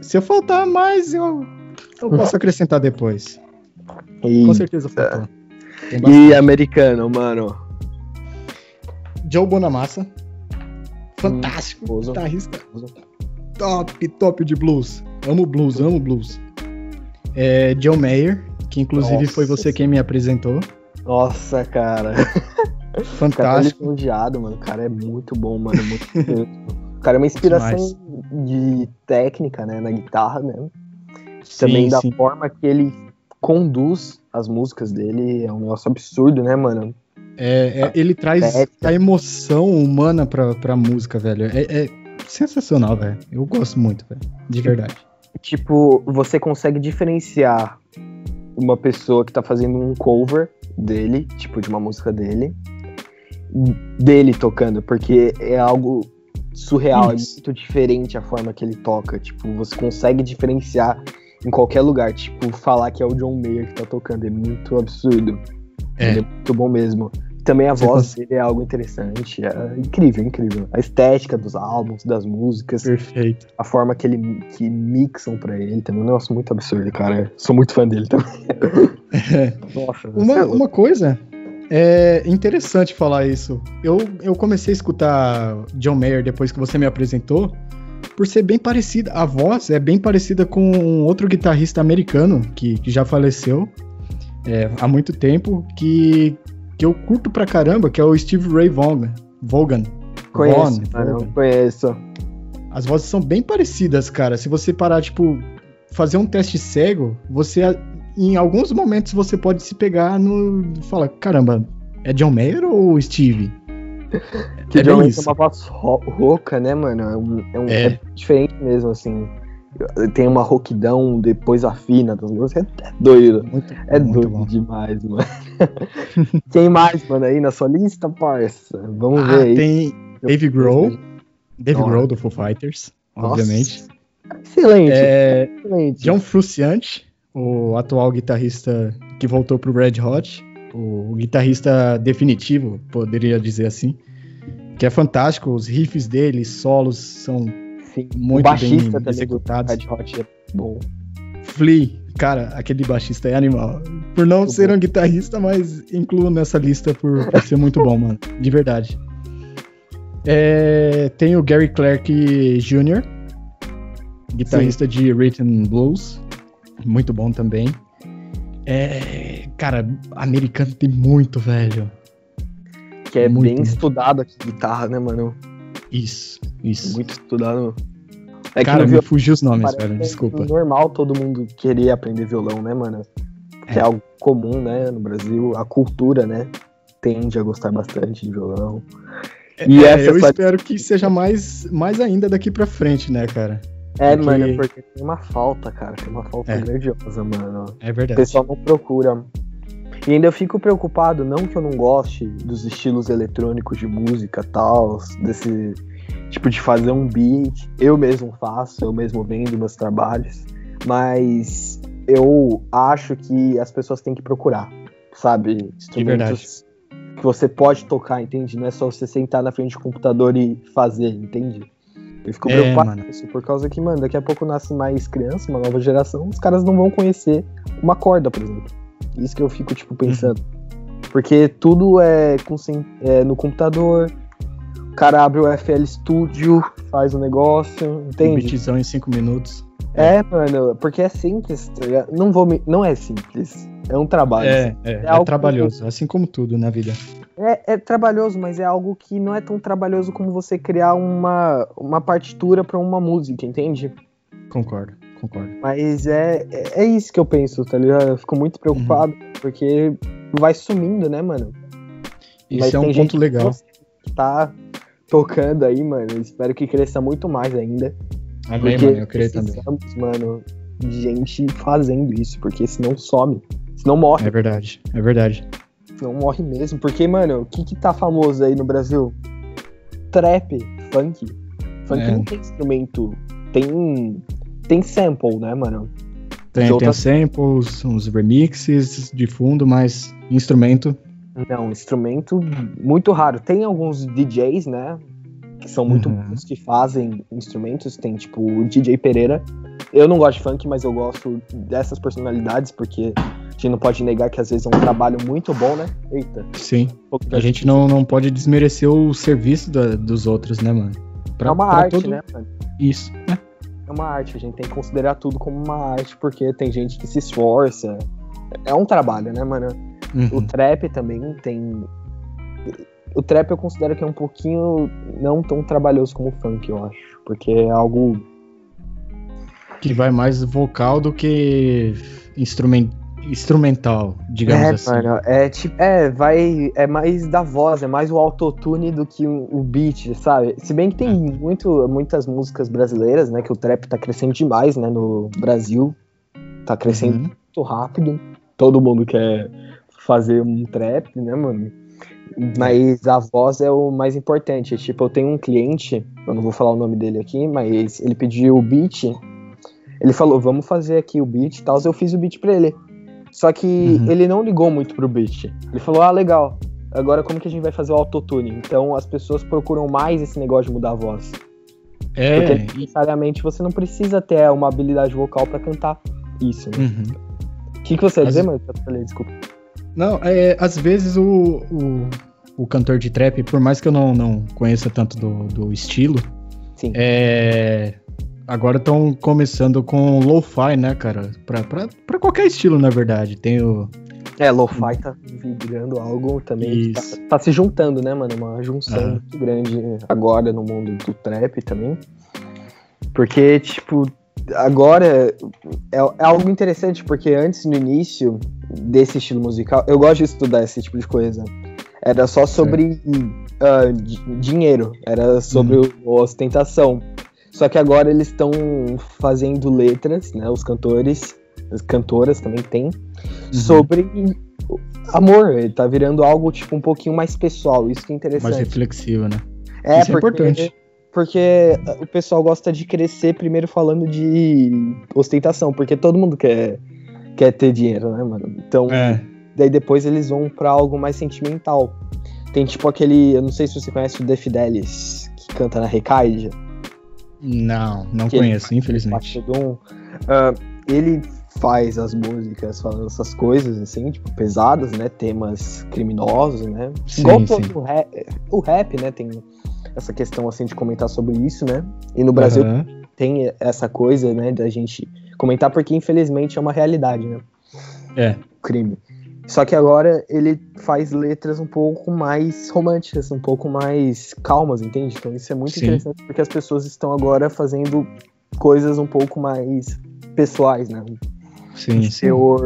Se eu faltar mais, eu, eu [laughs] posso acrescentar depois. E, Com certeza faltou. E americano, mano. Joe Bonamassa. Fantástico. famoso. guitarrista top, top de blues. Amo blues, amo blues. É, John Mayer, que inclusive Nossa foi você quem me apresentou. Nossa, cara. Fantástico. lisonjeado, mano. O cara é muito bom, mano. Muito. [laughs] O cara é uma inspiração de técnica, né, na guitarra, né? Também da sim. forma que ele conduz as músicas dele é um negócio absurdo, né, mano? É, é, ele traz a emoção humana pra, pra música, velho. É, é sensacional, velho. Eu gosto muito, velho. De verdade. Tipo, você consegue diferenciar uma pessoa que tá fazendo um cover dele, tipo, de uma música dele, dele tocando, porque é algo surreal, Isso. é muito diferente a forma que ele toca. Tipo, você consegue diferenciar em qualquer lugar. Tipo, falar que é o John Mayer que tá tocando é muito absurdo. É, é muito bom mesmo. Também a voz dele é algo interessante. É incrível, incrível. A estética dos álbuns, das músicas. Perfeito. A forma que ele que mixam pra ele também. É um negócio muito absurdo, cara. Sou muito fã dele também. É. [laughs] Nossa, uma, é uma coisa é interessante falar isso. Eu, eu comecei a escutar John Mayer depois que você me apresentou, por ser bem parecida. A voz é bem parecida com um outro guitarrista americano que, que já faleceu é, há muito tempo, que, que eu curto pra caramba, que é o Steve Ray Vaughan. Vaughan. Conheço, Vaughan, conheço. As vozes são bem parecidas, cara. Se você parar, tipo, fazer um teste cego, você em alguns momentos você pode se pegar no. Fala, caramba, é John Mayer ou Steve? que é John Mayer tem uma voz rouca, né, mano? É, um, é, um, é. é, diferente mesmo, assim. Tem uma rouquidão, depois afina das músicas. É, doido. Muito, é muito doido bom. demais, mano. [laughs] Quem mais, mano, aí na sua lista, parça? Vamos ah, ver. Tem Dave Grohl. Dave Grohl do Foo Fighters, Nossa. obviamente. Excelente. É, excelente. John Frusciante o atual guitarrista que voltou pro Red Hot, o, guitarrista definitivo, poderia dizer assim, que é fantástico, os riffs dele, solos são Sim. muito bem executados. Red Hot é bom. Flea, cara, aquele baixista é animal. Por não muito ser bom. um guitarrista, mas incluo nessa lista por, por ser muito bom, mano. De verdade. É, tem o Gary Clark Jr., guitarrista Sim. de Rhythm Blues muito bom também. É, cara, americano tem muito, velho. Que é muito, bem muito. estudado aqui, guitarra, né, mano? Isso, isso. Muito estudado. É cara, me fugiu os nomes, velho, desculpa. É normal todo mundo querer aprender violão, né, mano? É. é algo comum, né, no Brasil. A cultura, né, tende a gostar bastante de violão. E é, eu espero que seja mais, mais ainda daqui pra frente, né, cara? É, porque... mano, porque tem uma falta, cara. Tem uma falta é. grandiosa, mano. É verdade. O pessoal não procura. E ainda eu fico preocupado, não que eu não goste dos estilos eletrônicos de música tal, desse tipo de fazer um beat. Eu mesmo faço, eu mesmo vendo meus trabalhos. Mas eu acho que as pessoas têm que procurar, sabe? Instrumentos que você pode tocar, entende? Não é só você sentar na frente do computador e fazer, entende? Eu fico é, preocupado com isso, por causa que, mano, daqui a pouco nasce mais criança, uma nova geração, os caras não vão conhecer uma corda, por exemplo. Isso que eu fico, tipo, pensando. Porque tudo é, com, é no computador, o cara abre o FL Studio, faz o negócio, entende? Repetição em 5 minutos. É, mano, porque é simples, tá Não, vou me... não é simples. É um trabalho. É, é, é, é trabalhoso, que... assim como tudo na vida. É, é, trabalhoso, mas é algo que não é tão trabalhoso como você criar uma, uma partitura para uma música, entende? Concordo, concordo. Mas é, é, é isso que eu penso, tá ligado? Eu fico muito preocupado, uhum. porque vai sumindo, né, mano? Isso mas é um ponto legal. Que tá tocando aí, mano. Espero que cresça muito mais ainda. Amém, mano, eu creio também. mano, de gente fazendo isso, porque senão some. Senão morre. É verdade, é verdade. Senão morre mesmo. Porque, mano, o que que tá famoso aí no Brasil? Trap, funk. Funk é. não tem instrumento. Tem. Tem sample, né, mano? Tem, outras... tem samples, uns remixes de fundo, mas instrumento. Não, instrumento muito raro. Tem alguns DJs, né? Que são muito uhum. bons que fazem instrumentos. Tem tipo o DJ Pereira. Eu não gosto de funk, mas eu gosto dessas personalidades, porque gente não pode negar que às vezes é um trabalho muito bom, né? Eita. Sim. Um a gente não, não pode desmerecer o serviço da, dos outros, né, mano? Pra, é uma arte, todo... né, mano? Isso. É. é uma arte, a gente tem que considerar tudo como uma arte, porque tem gente que se esforça. É um trabalho, né, mano? Uhum. O trap também tem. O trap eu considero que é um pouquinho não tão trabalhoso como o funk, eu acho. Porque é algo. Que vai mais vocal do que instrumento instrumental, digamos é, assim. Mano, é tipo, é, vai, é mais da voz, é mais o autotune do que o, o beat, sabe? Se bem que tem é. muito, muitas músicas brasileiras, né, que o trap tá crescendo demais, né, no Brasil. Tá crescendo uhum. muito rápido. Todo mundo quer fazer um trap, né, mano? Mas a voz é o mais importante. Tipo, eu tenho um cliente, eu não vou falar o nome dele aqui, mas ele pediu o beat. Ele falou, vamos fazer aqui o beat e tal. Eu fiz o beat pra ele. Só que uhum. ele não ligou muito pro beat. Ele falou, ah, legal. Agora como que a gente vai fazer o autotune? Então as pessoas procuram mais esse negócio de mudar a voz. É. Porque necessariamente você não precisa ter uma habilidade vocal para cantar isso, né? Uhum. O que, que você ia dizer, mas Desculpa. Não, é, às vezes o, o, o, cantor de trap, por mais que eu não, não conheça tanto do, do estilo, Sim. É, agora estão começando com lo-fi, né, cara? Pra, pra, pra qualquer estilo, na verdade. Tem o. É, lo-fi tá virando algo também. Tá, tá, se juntando, né, mano? Uma junção muito grande agora no mundo do trap também. Porque, tipo, agora é, é, algo interessante, porque antes, no início desse estilo musical, eu gosto de estudar esse tipo de coisa. Era só sobre uh, dinheiro, era sobre uhum. ostentação. Só que agora eles estão fazendo letras, né? Os cantores, as cantoras também tem, uhum. sobre amor. Ele tá virando algo tipo um pouquinho mais pessoal. Isso que é interessante. Mais reflexivo, né? É, Isso é importante porque o pessoal gosta de crescer primeiro falando de ostentação, porque todo mundo quer, quer ter dinheiro, né, mano? Então, é. daí depois eles vão para algo mais sentimental. Tem tipo aquele, eu não sei se você conhece o The Fidelis, que canta na Recaide. Não, não conheço, infelizmente. Uh, ele faz as músicas falando essas coisas, assim, tipo, pesadas, né? Temas criminosos, né? Sim, Igual sim. O, rap, o rap, né? Tem essa questão assim de comentar sobre isso, né? E no Brasil uhum. tem essa coisa, né, da gente comentar porque infelizmente é uma realidade, né? É. O crime. Só que agora ele faz letras um pouco mais românticas, um pouco mais calmas, entende? Então isso é muito Sim. interessante porque as pessoas estão agora fazendo coisas um pouco mais pessoais, né? Sim, teor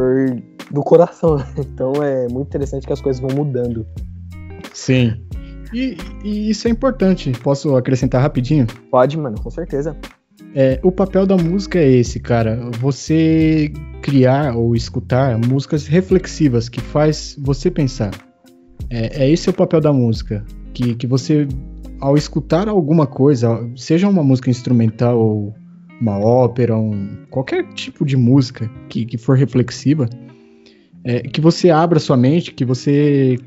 do coração. [laughs] Então é muito interessante que as coisas vão mudando. Sim. E, e, isso é importante. Posso acrescentar rapidinho? Pode, mano, com certeza. É, o papel da música é esse, cara. Você criar ou escutar músicas reflexivas que faz você pensar. É, é esse o papel da música. Que, que você, ao escutar alguma coisa, seja uma música instrumental ou uma ópera, um, qualquer tipo de música que, que for reflexiva, é, que você abra sua mente, que você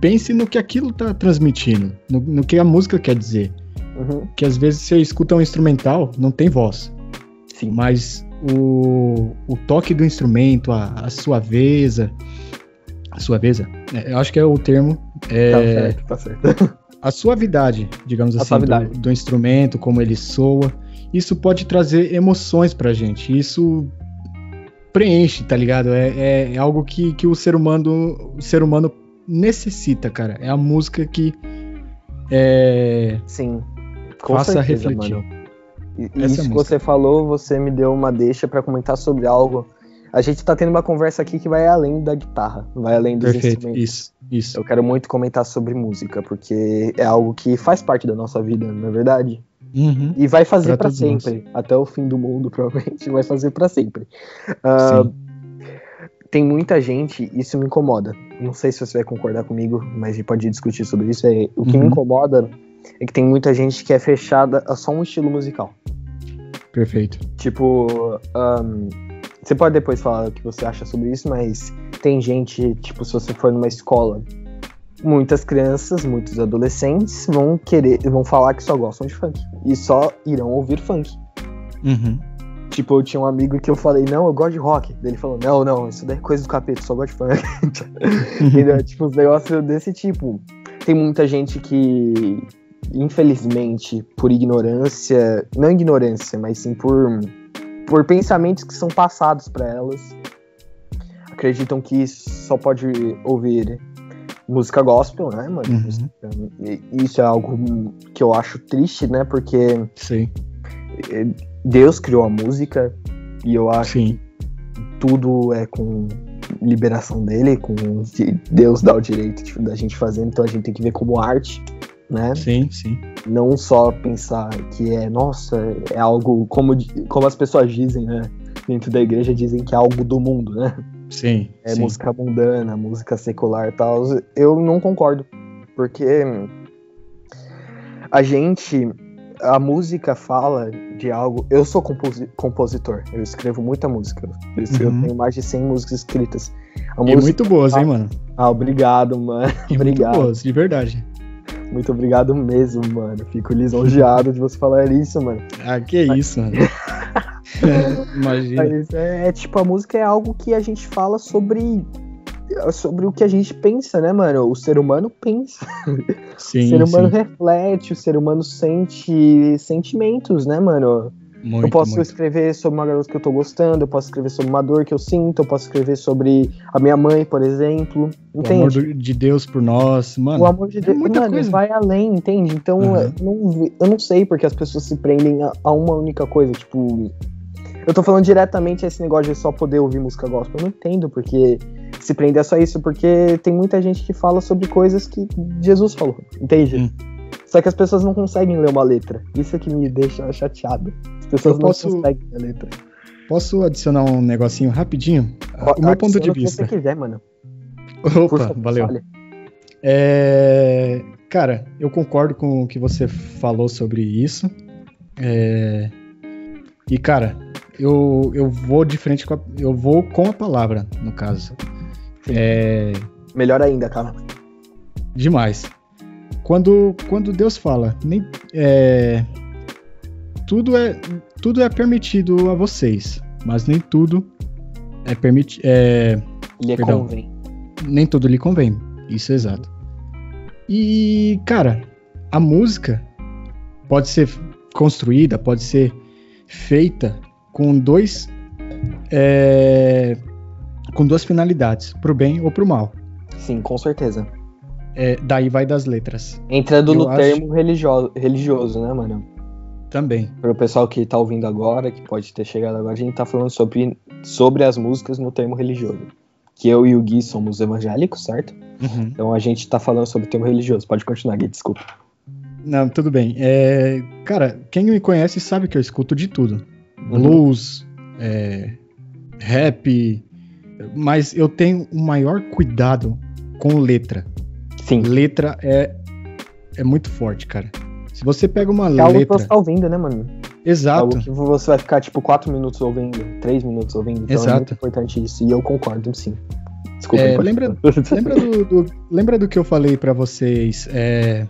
pense no que aquilo tá transmitindo, no, no que a música quer dizer. Uhum. Que às vezes você escuta um instrumental, não tem voz. Sim. Mas o, o toque do instrumento, a, a suaveza. A suaveza? É, eu acho que é o termo. É, tá certo, tá certo. A suavidade, digamos a assim, suavidade. Do, do, instrumento, como ele soa. Isso pode trazer emoções pra gente. Isso preenche, tá ligado? É, é, é algo que, que o ser humano, o ser humano necessita, cara. É a música que é, Sim. Faça certeza, refletir. Mano. E, é isso que você falou, você me deu uma deixa para comentar sobre algo. A gente tá tendo uma conversa aqui que vai além da guitarra, vai além dos Perfeito. instrumentos. Isso, isso. Eu quero muito comentar sobre música, porque é algo que faz parte da nossa vida, não é verdade? Uhum. E vai fazer para sempre, nós. até o fim do mundo, [laughs] provavelmente vai fazer para sempre. Uh, tem muita gente, isso me incomoda. Não sei se você vai concordar comigo, mas a gente pode discutir sobre isso. É, o que uhum. me incomoda é que tem muita gente que é fechada a só um estilo musical. Perfeito. Tipo, um, você pode depois falar o que você acha sobre isso, mas tem gente, tipo, se você for numa escola, muitas crianças, muitos adolescentes vão querer, vão falar que só gostam de funk e só irão ouvir funk. Uhum. Tipo, eu tinha um amigo que eu falei, não, eu gosto de rock. Daí ele falou, não, não, isso daí é coisa do capeta, só gosto de funk. [laughs] Entendeu? tipo, os negócios desse tipo. Tem muita gente que, infelizmente, por ignorância, não ignorância, mas sim por, por pensamentos que são passados para elas, acreditam que só pode ouvir música gospel, né, mano? Uhum. Isso é algo que eu acho triste, né? Porque. Sim Deus criou a música e eu acho Sim. que tudo é com liberação dele, com Deus dá o direito tipo, da gente fazer, então a gente tem que ver como arte, né? Sim, sim. Não só pensar que é, nossa, é algo como, como as pessoas dizem, né? Dentro da igreja dizem que é algo do mundo, né? Sim. É sim. música mundana, música secular e tal. Eu não concordo. Porque a gente. A música fala de algo. Eu sou composi compositor, eu escrevo muita música. Eu, escrevo, Uhum. tenho mais de 100 músicas escritas. A E música- muito boas, hein, mano? Ah, obrigado, mano. E obrigado. muito boas, de verdade. Muito obrigado mesmo, mano. Fico lisonjeado de você falar isso, mano. Ah, que isso, mano. [laughs] Imagina. É, é, tipo, a música é algo que a gente fala sobre. Sobre o que a gente pensa, né, mano? O ser humano pensa. Sim, [laughs] o ser humano sim. reflete, o ser humano sente sentimentos, né, mano? Muito, eu posso muito. escrever sobre uma garota que eu tô gostando, eu posso escrever sobre uma dor que eu sinto, eu posso escrever sobre a minha mãe, por exemplo. O amor Entende? de Deus por nós, mano. O amor de Deus, muita mano, coisa. vai além, entende? Então, Uhum. eu, não, eu não sei porque as pessoas se prendem a, a uma única coisa. Tipo, eu tô falando diretamente a esse negócio de só poder ouvir música gospel. Eu não entendo porque se prender a só isso, porque tem muita gente que fala sobre coisas que Jesus falou, entende? Hum. Só que as pessoas não conseguem ler uma letra. Isso é que me deixa chateado. As pessoas Eu não posso- conseguem a letra. Posso adicionar um negocinho rapidinho? o meu ponto de vista. você quiser, mano. Opa, valeu. É, cara, eu concordo com o que você falou sobre isso. É, e, cara, eu, eu vou de frente com a, eu vou com a palavra, no caso. É, Melhor ainda, cara. demais. Quando, quando Deus fala, nem, é, tudo, é, tudo é permitido a vocês, mas nem tudo é permitido. É, Lhe Perdão. convém. nem tudo lhe convém. Isso é exato. E, cara, a música pode ser construída, pode ser feita com dois. é, com duas finalidades, pro bem ou pro mal. Sim, com certeza. É, daí vai das letras. Entrando Eu no acho- termo religioso, religioso, né, mano? Também. Para o pessoal que tá ouvindo agora, que pode ter chegado agora, a gente tá falando sobre, sobre as músicas no termo religioso. Que eu e o Gui somos evangélicos, certo? Uhum. Então a gente tá falando sobre o termo religioso. Pode continuar, Gui, desculpa. Não, tudo bem. É, cara, quem me conhece sabe que eu escuto de tudo. Uhum. Blues, é, rap, mas eu tenho o maior cuidado com letra. Sim. Letra é, é muito forte, cara. Se você pega uma É algo que letra. você tá ouvindo, né, mano? Exato. Algo que você vai ficar, tipo, quatro minutos ouvindo, três minutos ouvindo. Então é Exato. muito importante isso. E eu concordo, sim. Desculpa, É, lembra-. [laughs] Lembra do, do- lembra do que eu falei pra vocês é,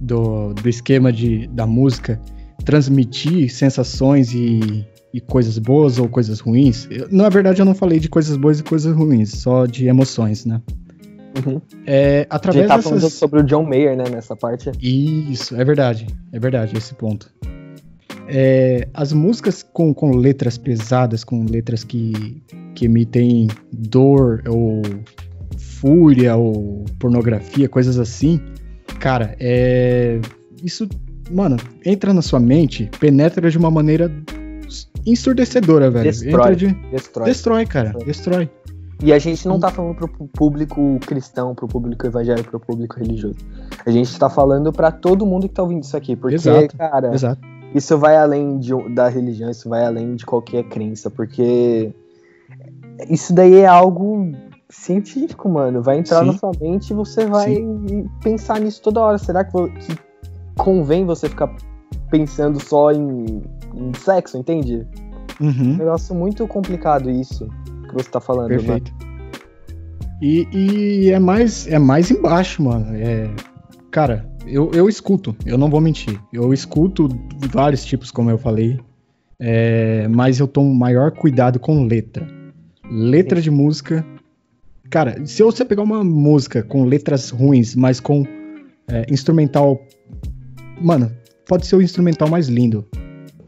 do, do esquema de, da música transmitir sensações e, e coisas boas ou coisas ruins? Eu- na verdade, eu não falei de coisas boas e coisas ruins, só de emoções, né? Uhum. É, A através gente tá falando dessas... sobre o John Mayer, né, nessa parte. Isso, é verdade, é verdade, esse ponto. É, as músicas com, com letras pesadas, com letras que, que emitem dor ou fúria ou pornografia, coisas assim, cara, é. Isso, mano, entra na sua mente, penetra de uma maneira ensurdecedora, velho. Destrói. Entra de. Destrói. Destrói, cara, destrói. E a gente não tá falando pro público cristão, pro público evangélico, pro público religioso. A gente tá falando pra todo mundo que tá ouvindo isso aqui. Porque, Exato, cara, Exato. isso vai além de, da religião, isso vai além de qualquer crença. Porque isso daí é algo científico, mano. Vai entrar Sim. na sua mente e você vai pensar nisso toda hora. Será que, que convém você ficar pensando só em, em sexo, entende? É um Uhum. negócio muito complicado isso que você tá falando, né? Perfeito. E, e é mais é mais embaixo, mano. É, cara, eu, eu escuto, eu não vou mentir. Eu escuto vários tipos, como eu falei. é, mas eu tomo maior cuidado com letra. Letra de música. Cara, se você pegar uma música com letras ruins, mas com é, instrumental. Mano, pode ser o instrumental mais lindo.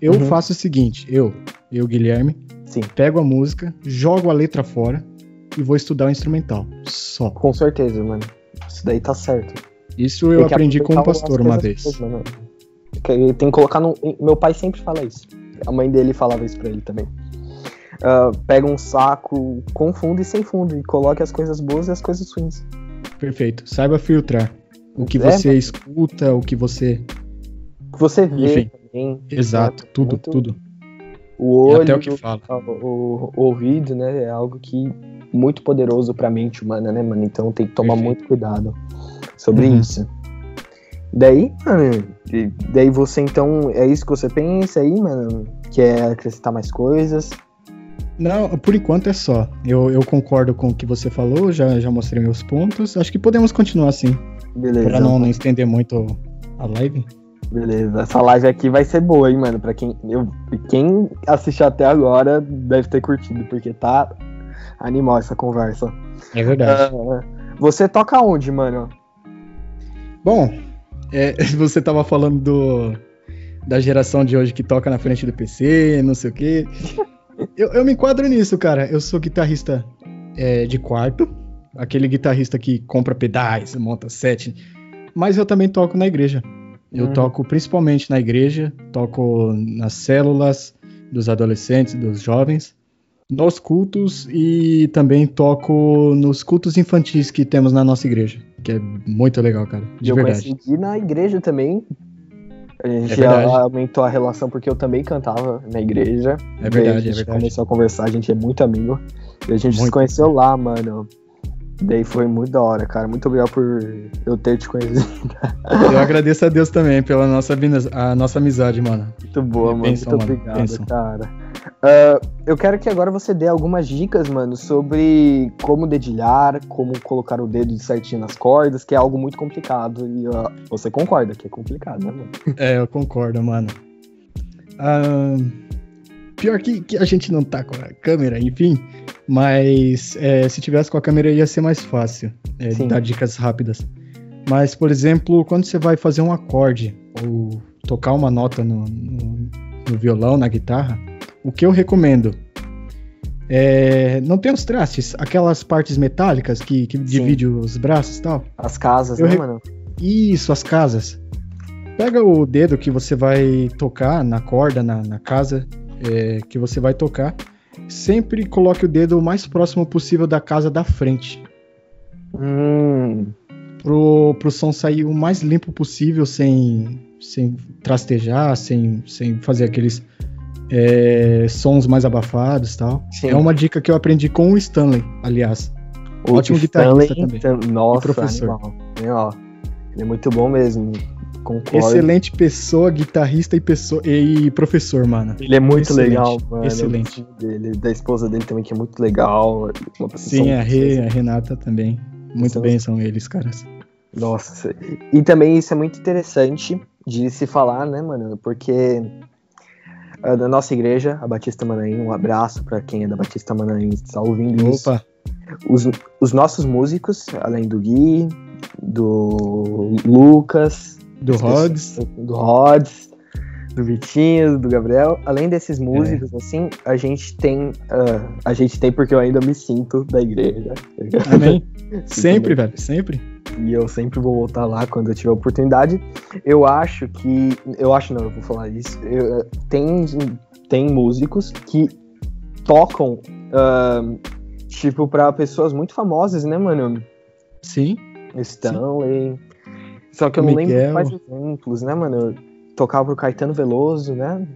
Eu Uhum. faço o seguinte, eu, eu, Guilherme, Sim. pego a música, jogo a letra fora e vou estudar o instrumental. Só. Com certeza, mano. Isso daí tá certo. Isso eu que aprendi com um aproveitar pastor as uma coisas vez. mano. Que Tem que colocar no. Meu pai sempre fala isso. A mãe dele falava isso pra ele também. Ah, pega um saco com fundo e sem fundo e coloque as coisas boas e as coisas ruins. Perfeito. Saiba filtrar o que É, você escuta, o que você. Você vê Enfim. também. Exato, né? tudo, Muito- tudo. O E olho, o fala. o, o ouvido, né? É algo que muito poderoso pra mente humana, né, mano? Então tem que tomar Perfeito. muito cuidado sobre Uhum. isso. Daí, mano, daí você então, é isso que você pensa aí, mano? Quer acrescentar mais coisas? Não, por enquanto é só. Eu, eu concordo com o que você falou, já, já mostrei meus pontos. Acho que podemos continuar assim. Beleza. Pra não, não estender muito a live. Beleza, essa live aqui vai ser boa, hein, mano? Pra quem, eu, quem assistiu até agora deve ter curtido, porque tá animal essa conversa. É verdade. Ah, você toca onde, mano? Bom, é, [laughs] você tava falando do, da geração de hoje que toca na frente do PC, não sei o quê. [laughs] Eu, eu me enquadro nisso, cara. Eu sou guitarrista é, de quarto, aquele guitarrista que compra pedais, monta set, mas eu também toco na igreja. Eu Uhum. toco principalmente na igreja, toco nas células dos adolescentes, dos jovens, nos cultos e também toco nos cultos infantis que temos na nossa igreja, que é muito legal, cara, de eu verdade. conheci Gui na igreja também. A gente É aumentou a relação porque eu também cantava na igreja. É verdade, a é gente verdade. começou a conversar, a gente é muito amigo. E a gente se Muito. conheceu lá, mano. Daí foi muito da hora, cara. Muito obrigado por eu ter te conhecido. [laughs] Eu agradeço a Deus também pela nossa, amizade- a nossa amizade, mano. Muito boa, mano. muito mano, obrigado, cara. Ah, eu quero que agora você dê algumas dicas, mano, sobre como dedilhar, como colocar o dedo certinho nas cordas, que é algo muito complicado. E ó, você concorda que é complicado, né, mano? [laughs] É, eu concordo, mano. Ah, pior que, que a gente não tá com a câmera, enfim. Mas é, se tivesse com a câmera ia ser mais fácil é, Sim. dar dicas rápidas. Mas, por exemplo, quando você vai fazer um acorde ou tocar uma nota no, no- no violão, na guitarra, o que eu recomendo é. Não tem os trastes, aquelas partes metálicas que, que divide os braços e tal. As casas, Eu né, mano? Isso, as casas. Pega o dedo que você vai tocar na corda, na, na casa é, que você vai tocar. Sempre coloque o dedo o mais próximo possível da casa da frente. Hum, Pro, pro som sair o mais limpo possível, sem, sem trastejar, sem, sem fazer aqueles é, sons mais abafados e tal. sim. É uma dica que eu aprendi com o Stanley, aliás. O ótimo Stanley, guitarrista também. tam- Nossa, E professor. animal. Ele é muito bom mesmo. Concordo. Excelente pessoa, guitarrista e, pessoa, e professor, mano. Ele é muito Excelente, legal, mano. excelente. Dele, da esposa dele também, que é muito legal. Sim, a, Rê, a Renata também. Muito São- bem são eles, caras. Nossa. E também isso é muito interessante de se falar, né, mano? Porque ah, da nossa igreja, a Batista Manaim, um abraço pra quem é da Batista Manaim está ouvindo isso. Opa, Os, os nossos músicos, além do Gui, do Lucas, do Rods. do Rods, do Vitinho, do Gabriel. Além desses músicos, assim, a gente tem. ah, a gente tem porque eu ainda me sinto da igreja. Amém. [laughs] sempre, velho, sempre. E eu sempre vou voltar lá quando eu tiver oportunidade. Eu acho que. Eu acho não, eu vou falar isso. eu- tem, tem músicos que tocam. ah, tipo, pra pessoas muito famosas, né, mano? Sim. Stanley. Só que eu não Miguel. lembro mais exemplos, né, mano? Eu tocava pro Caetano Veloso, né?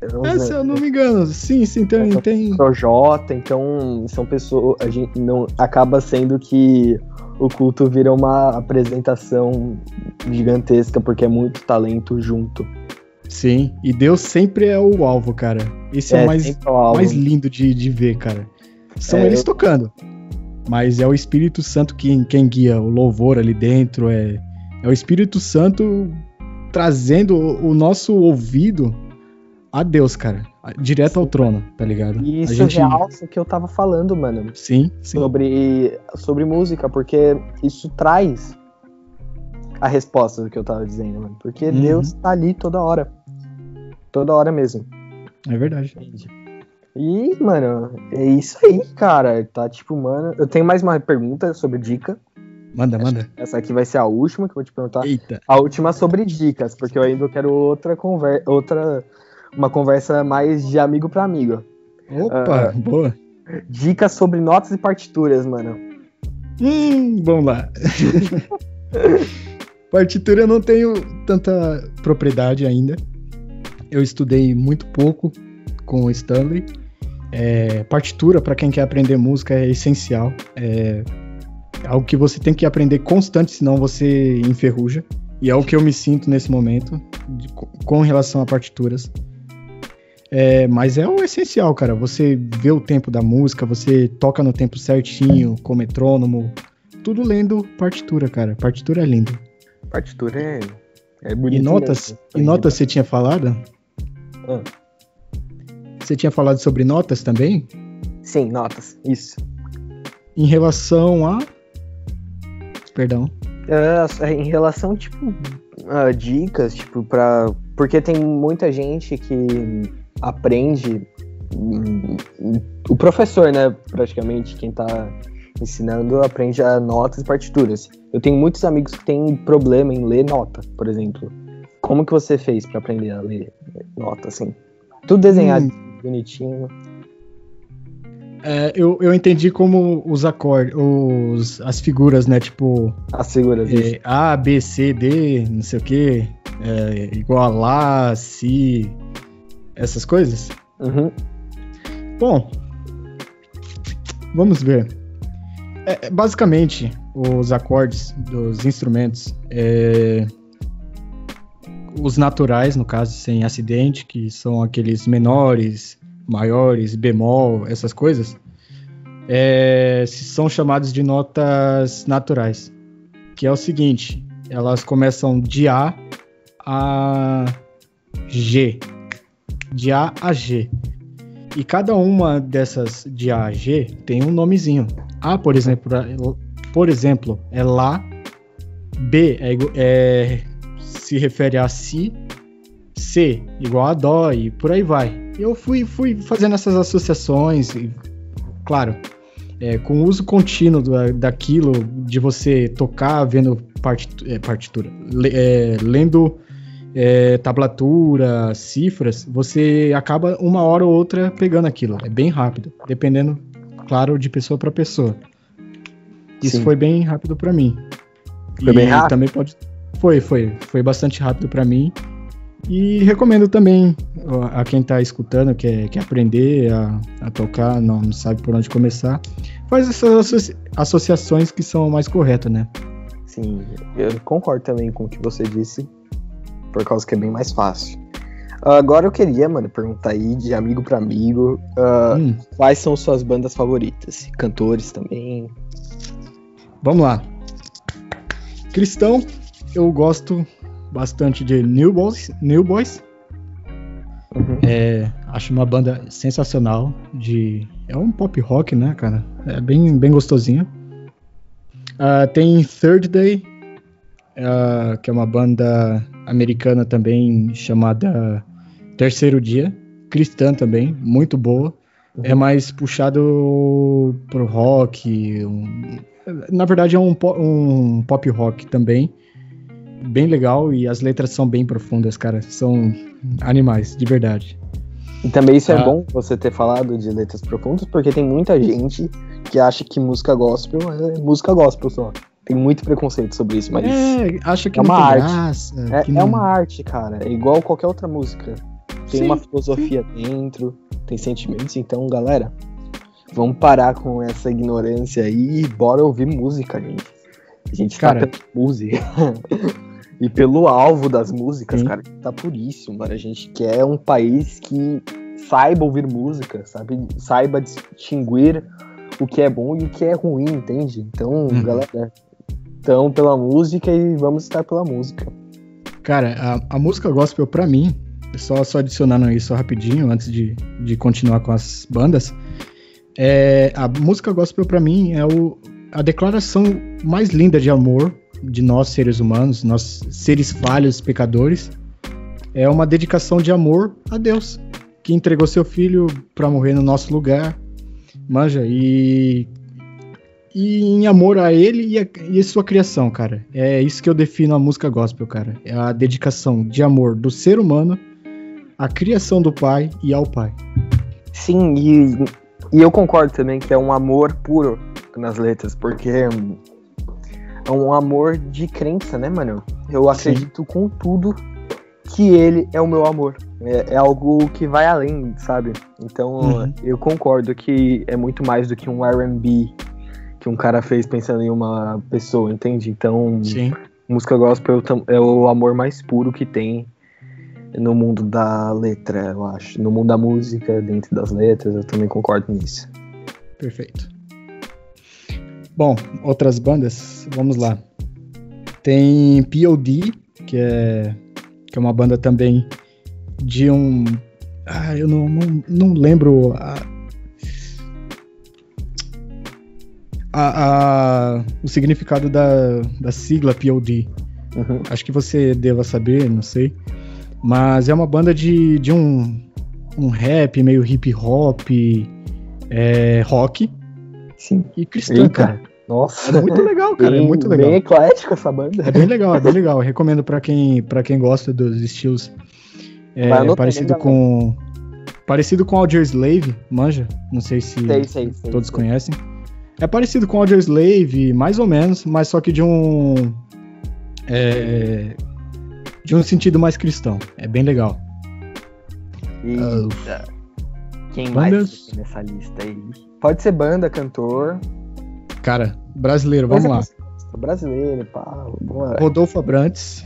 Eu É, se eu não me engano, sim, sim, tem. tem... Projota, então são pessoas. A gente não acaba sendo que o culto vira uma apresentação gigantesca porque é muito talento junto. Sim, e Deus sempre é o alvo, cara. Esse é, o mais, o álbum. mais lindo de, de ver, cara. São É, eles tocando. Mas é o Espírito Santo quem, quem guia o louvor ali dentro. É, é o Espírito Santo trazendo o, o nosso ouvido a Deus, cara. a- Direto ao trono, tá ligado? E a isso gente... realça o que eu tava falando, mano. Sim, sim. Sobre, sobre música, porque isso traz a resposta do que eu tava dizendo, mano. Porque Uhum. Deus tá ali toda hora. Toda hora mesmo. É verdade. E, mano, é isso aí, cara. Tá tipo, mano. Eu tenho mais uma pergunta sobre dica. Manda, manda. Essa aqui vai ser a última que eu vou te perguntar. Eita. A última sobre dicas, porque eu ainda quero outra conversa. Outra. Uma conversa mais de amigo pra amigo. Opa, Ah. boa. Dicas sobre notas e partituras, mano. Hum, vamos lá. [laughs] Partitura eu não tenho tanta propriedade ainda. Eu estudei muito pouco com o Stanley. É, partitura, para quem quer aprender música, é essencial. É algo que você tem que aprender constante, senão você enferruja. E é o que eu me sinto nesse momento de, com relação a partituras. É, mas é o essencial, cara. Você vê o tempo da música, você toca no tempo certinho, com metrônomo, tudo lendo partitura, cara. Partitura é lindo. Partitura é, é bonito. E notas, mesmo. e notas você tinha falado? Ah. Você tinha falado sobre notas também? Sim, notas, isso. Em relação a. Perdão. Uh, em relação, tipo, a dicas, tipo, pra. Porque tem muita gente que aprende. O professor, né, praticamente, quem tá ensinando, aprende a notas e partituras. Eu tenho muitos amigos que têm problema em ler nota, por exemplo. Como que você fez para aprender a ler nota, assim? Tudo desenhado hum. Bonitinho. É, eu, eu entendi como os acordes, os, as figuras, né? Tipo. As figuras, é, A, B, C, D, não sei o quê. É, igual a Lá, Si, essas coisas. Uhum. Bom, vamos ver. É, é basicamente, os acordes dos instrumentos, é, os naturais, no caso, sem acidente, que são aqueles menores, maiores, bemol, essas coisas, é, são chamados de notas naturais, que é o seguinte, elas começam de A a G, de A a G. E cada uma dessas de A a G tem um nomezinho. A, por exemplo, é, por exemplo, é Lá. B é, é, se refere a Si. C igual a Dó e por aí vai eu fui, fui fazendo essas associações, e, claro, é, com o uso contínuo da, daquilo, de você tocar vendo partitura, é, partitura é, lendo é, tablatura, cifras, você acaba uma hora ou outra pegando aquilo. É bem rápido, dependendo, claro, de pessoa para pessoa. Isso Sim. foi bem rápido para mim. Foi e bem rápido? Também pode. Foi, foi, foi bastante rápido para mim. E recomendo também a quem está escutando, quer, quer aprender a, a tocar, não, não, sabe por onde começar, faz essas associações que são mais corretas, né? Sim, eu concordo também com o que você disse, por causa que é bem mais fácil. Agora eu queria, mano, perguntar aí de amigo para amigo, uh, hum. quais são suas bandas favoritas? Cantores também? Vamos lá. Cristão, eu gosto bastante de New Boys. New Boys. Uhum. É, acho uma banda sensacional. De, é um pop rock, né, cara? É bem, bem gostosinho. Uh, tem Third Day, uh, que é uma banda americana também chamada Terceiro Dia, cristã também, muito boa. Uhum. É mais puxado pro rock. Um, na verdade, é um, um pop rock também bem legal e as letras são bem profundas, cara. São animais, de verdade. E também isso é ah. é bom você ter falado de letras profundas, porque tem muita gente que acha que música gospel é música gospel só. Tem muito preconceito sobre isso, mas. É, acha que é uma arte. Graça, é, não... é, uma arte, cara. É igual qualquer outra música. Tem sim, uma filosofia sim. dentro, tem sentimentos. Então, galera, vamos parar com essa ignorância aí e bora ouvir música, gente. A gente tá cara, tá música. [laughs] e pelo alvo das músicas, Sim. cara, tá puríssimo, mano. A gente quer um país que saiba ouvir música, sabe? Saiba distinguir o que é bom e o que é ruim, entende? Então, uhum. galera, então pela música e vamos estar pela música. Cara, a, a música gospel para mim, só, só adicionando isso rapidinho antes de, de continuar com as bandas, é, a música gospel para mim é o, a declaração mais linda de amor de nós seres humanos, nós seres falhos, pecadores, é uma dedicação de amor a Deus, que entregou seu filho para morrer no nosso lugar, manja, e, e em amor a ele e a, e a sua criação, cara. É isso que eu defino a música gospel, cara. É a dedicação de amor do ser humano à criação do Pai e ao Pai. Sim, e, e eu concordo também que é um amor puro nas letras, porque é um amor de crença, né, mano? Eu acredito Sim. com tudo que ele é o meu amor. É, é algo que vai além, sabe? Então uhum. eu concordo que é muito mais do que um RB que um cara fez pensando em uma pessoa, entende? Então Sim. Música gospel é o amor mais puro que tem no mundo da letra, eu acho. No mundo da música, dentro das letras, eu também concordo nisso. Perfeito. Bom, outras bandas, vamos lá. Tem POD, que é, que é uma banda também de um. Ah, eu não, não, não lembro a, a, a, o significado da, da sigla POD. Uhum. Acho que você deva saber, não sei. Mas é uma banda de, de um, um rap, meio hip hop, é, rock. Sim. E cristã, cara. Nossa. É muito legal, cara. Bem, é muito legal. Bem eclético essa banda. É bem legal, é bem legal. Eu recomendo para quem, pra quem gosta dos estilos. É, parecido com. Parecido com Audio Slave, manja? Não sei se sei, sei, sei, todos conhecem. É parecido com Audio Slave, mais ou menos, mas só que de um. É, de um sentido mais cristão. É bem legal. Eita. Quem mais nessa lista aí? Pode ser banda, cantor. Cara, brasileiro, vamos lá. Brasileiro, pá. Boa. Rodolfo Abrantes.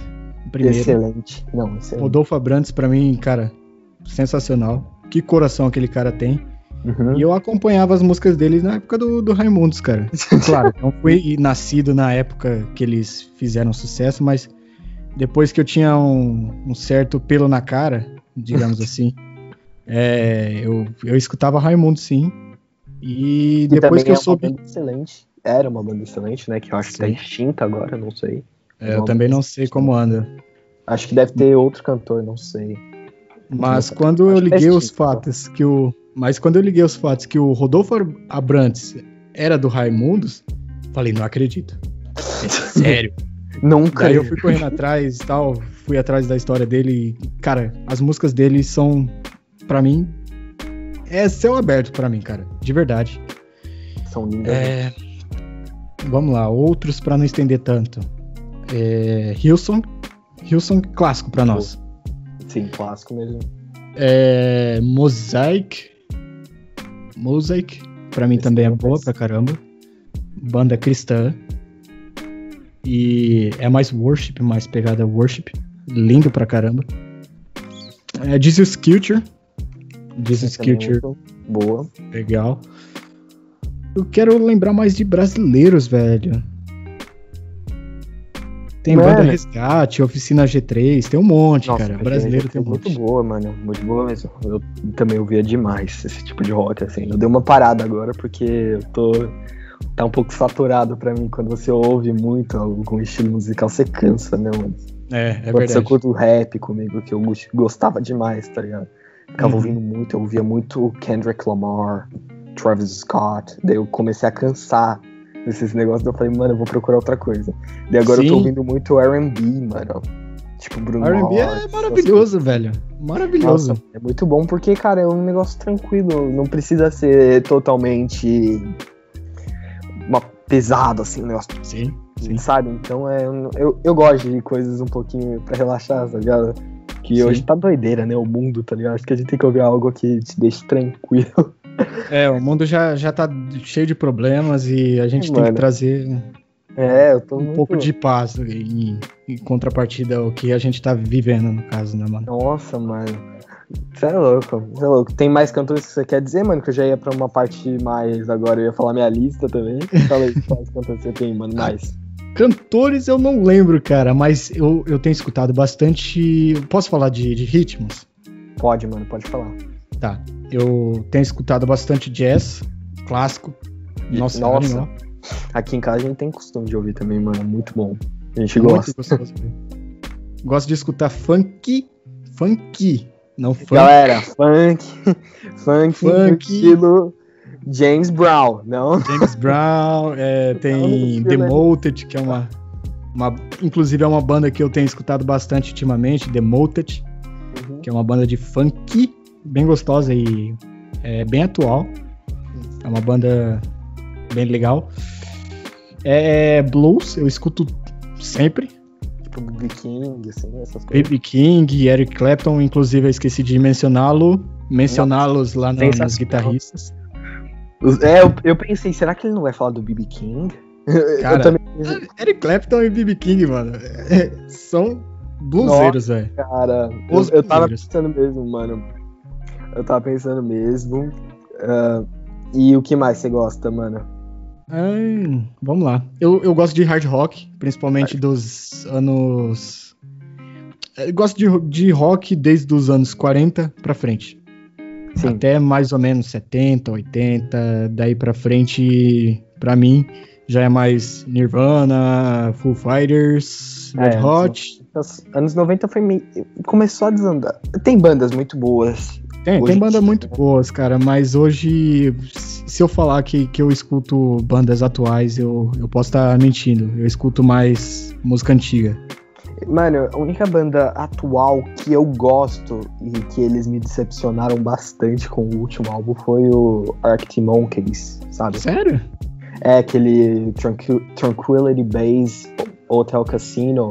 Primeiro. Excelente. Não, excelente. Rodolfo Abrantes, pra mim, cara, sensacional. Que coração aquele cara tem. Uhum. E eu acompanhava as músicas deles na época do, do Raimundos, cara. [laughs] Claro, não fui nascido na época que eles fizeram sucesso, mas depois que eu tinha um, um certo pelo na cara, digamos [laughs] assim, é, eu, eu escutava Raimundo sim. E, e depois que eu é soube. excelente. Era uma banda excelente, né? Que eu acho sim. que tá extinta agora, não sei. É, eu também não sei como anda. Acho que deve ter outro cantor, não sei. Mas quando eu liguei os fatos que o mas quando eu liguei os fatos que o Rodolfo Abrantes era do Raimundos, falei, não acredito. É [laughs] sério. Nunca. Daí eu fui correndo atrás e tal, fui atrás da história dele. Cara, as músicas dele são, para mim, é céu aberto para mim, cara. De verdade. São lindas. É... Vamos lá, outros para não estender tanto. É... Hilson. Hilson clássico para nós. Sim, clássico mesmo. É... Mosaic. Mosaic, pra mim Esse também é boa pra caramba. Banda cristã. E é mais worship, mais pegada worship. Lindo pra caramba. É Jesus Culture. Culture. É boa. Legal. Eu quero lembrar mais de brasileiros, velho. Tem mano. banda Resgate, Oficina G3, tem um monte, Nossa, cara. Brasileiro tem um monte. Muito boa, mano. Muito boa mesmo. Eu também ouvia demais esse tipo de rock, assim. Eu dei uma parada agora porque eu tô. Tá um pouco saturado pra mim. Quando você ouve muito algum estilo musical, você cansa, né, mano? É, é Quando verdade. Você curta o rap comigo, que eu gostava demais, tá ligado? Ficava uhum. ouvindo muito, eu ouvia muito Kendrick Lamar, Travis Scott. Daí eu comecei a cansar desses negócios. Eu falei, mano, eu vou procurar outra coisa. E agora Sim. eu tô ouvindo muito RB, mano. Tipo, Bruno R&B é maravilhoso, assim. velho. Maravilhoso. Nossa, é muito bom porque, cara, é um negócio tranquilo. Não precisa ser totalmente uma pesado, assim, um negócio. Sim, sim. Sabe? Então é. Eu, eu gosto de coisas um pouquinho pra relaxar, tá ligado? Que sim. hoje tá doideira, né? O mundo, tá ligado? Acho que a gente tem que ouvir algo que te deixe tranquilo. [laughs] É, o mundo já, já tá cheio de problemas e a gente Mano, tem que trazer é, eu tô um muito... pouco de paz em, em, contrapartida ao que a gente tá vivendo, no caso, né, mano? Nossa, mano. Você é louco, você é louco. Tem mais cantores que você quer dizer, mano? Que eu já ia pra uma parte mais agora, eu ia falar minha lista também. Fala aí quais cantores você tem, mano, mais. Cantores eu não lembro, cara, mas eu, eu tenho escutado bastante. Posso falar de, de ritmos? Pode, mano, pode falar. Tá. Eu tenho escutado bastante jazz, clássico. Nossa, Nossa. Aqui em casa a gente tem costume de ouvir também, mano. Muito bom. A gente gosta. Gostoso, Gosto de escutar funk, funk, não funk. Galera, funk, [laughs] funk, funk. estilo James Brown, não? James Brown, [laughs] é, tem Demoted, que é uma, uma, inclusive é uma banda que eu tenho escutado bastante ultimamente, Demoted, uhum. que é uma banda de funk bem gostosa e é, bem atual. É uma banda bem legal. É blues, eu escuto sempre. Tipo B.B. King, assim, essas coisas. B.B. King, Eric Clapton, inclusive eu esqueci de mencioná-lo, mencioná-los lá no, nos guitarristas. É, eu, eu, pensei, será que ele não vai falar do B.B. King? [laughs] Cara, também... Eric Clapton e BB King, mano, é, são bluseiros, velho. Cara, eu, eu tava pensando mesmo, mano. Eu tava pensando mesmo. Uh, e o que mais você gosta, mano? Hum, vamos lá. Eu, eu gosto de hard rock, principalmente dos anos. Eu gosto de, de rock desde os anos 40 pra frente. Sim. Até mais ou menos 70, 80. Daí pra frente, pra mim, já é mais Nirvana, Foo Fighters, Red é, Hot. Anos 90 foi meio. Começou a desandar. Tem bandas muito boas. Tem, tem bandas muito boas, cara, mas hoje, se eu falar que, que eu escuto bandas atuais, eu, eu posso estar tá mentindo. Eu escuto mais música antiga. Mano, a única banda atual que eu gosto e que eles me decepcionaram bastante com o último álbum foi o Arctic Monkeys, sabe? Sério? É aquele Tranquil Tranquility Base Hotel Casino.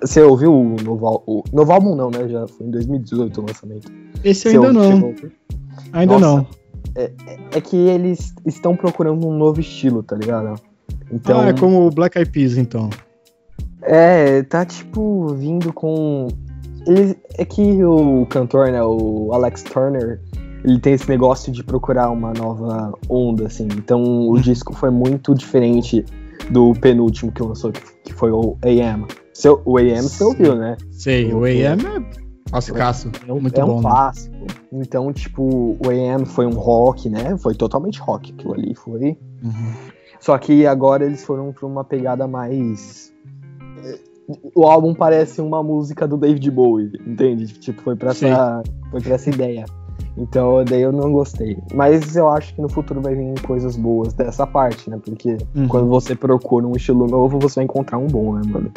Você ouviu o novo, o novo álbum? Não, né? Já foi em 2018 o lançamento. Esse ainda não. Ainda Nossa, não. É, é, que eles estão procurando um novo estilo, tá ligado? Então, ah, é como o Black Eyed Peas, então. É, tá tipo vindo com. Ele, é que o cantor, né, o Alex Turner, ele tem esse negócio de procurar uma nova onda, assim. Então o uhum. disco foi muito diferente do penúltimo que lançou, que foi o AM. Seu, o AM você ouviu, né? Sei, o, o AM é Classicaço. É um, muito é bom, um clássico. Né? Então, tipo, o AM foi um rock, né? Foi totalmente rock aquilo ali, foi. Uhum. Só que agora eles foram pra uma pegada mais. O álbum parece uma música do David Bowie, entende? Tipo, foi pra, essa, foi pra essa ideia. Então, daí eu não gostei. Mas eu acho que no futuro vai vir coisas boas dessa parte, né? Porque uhum. quando você procura um estilo novo, você vai encontrar um bom, né, mano?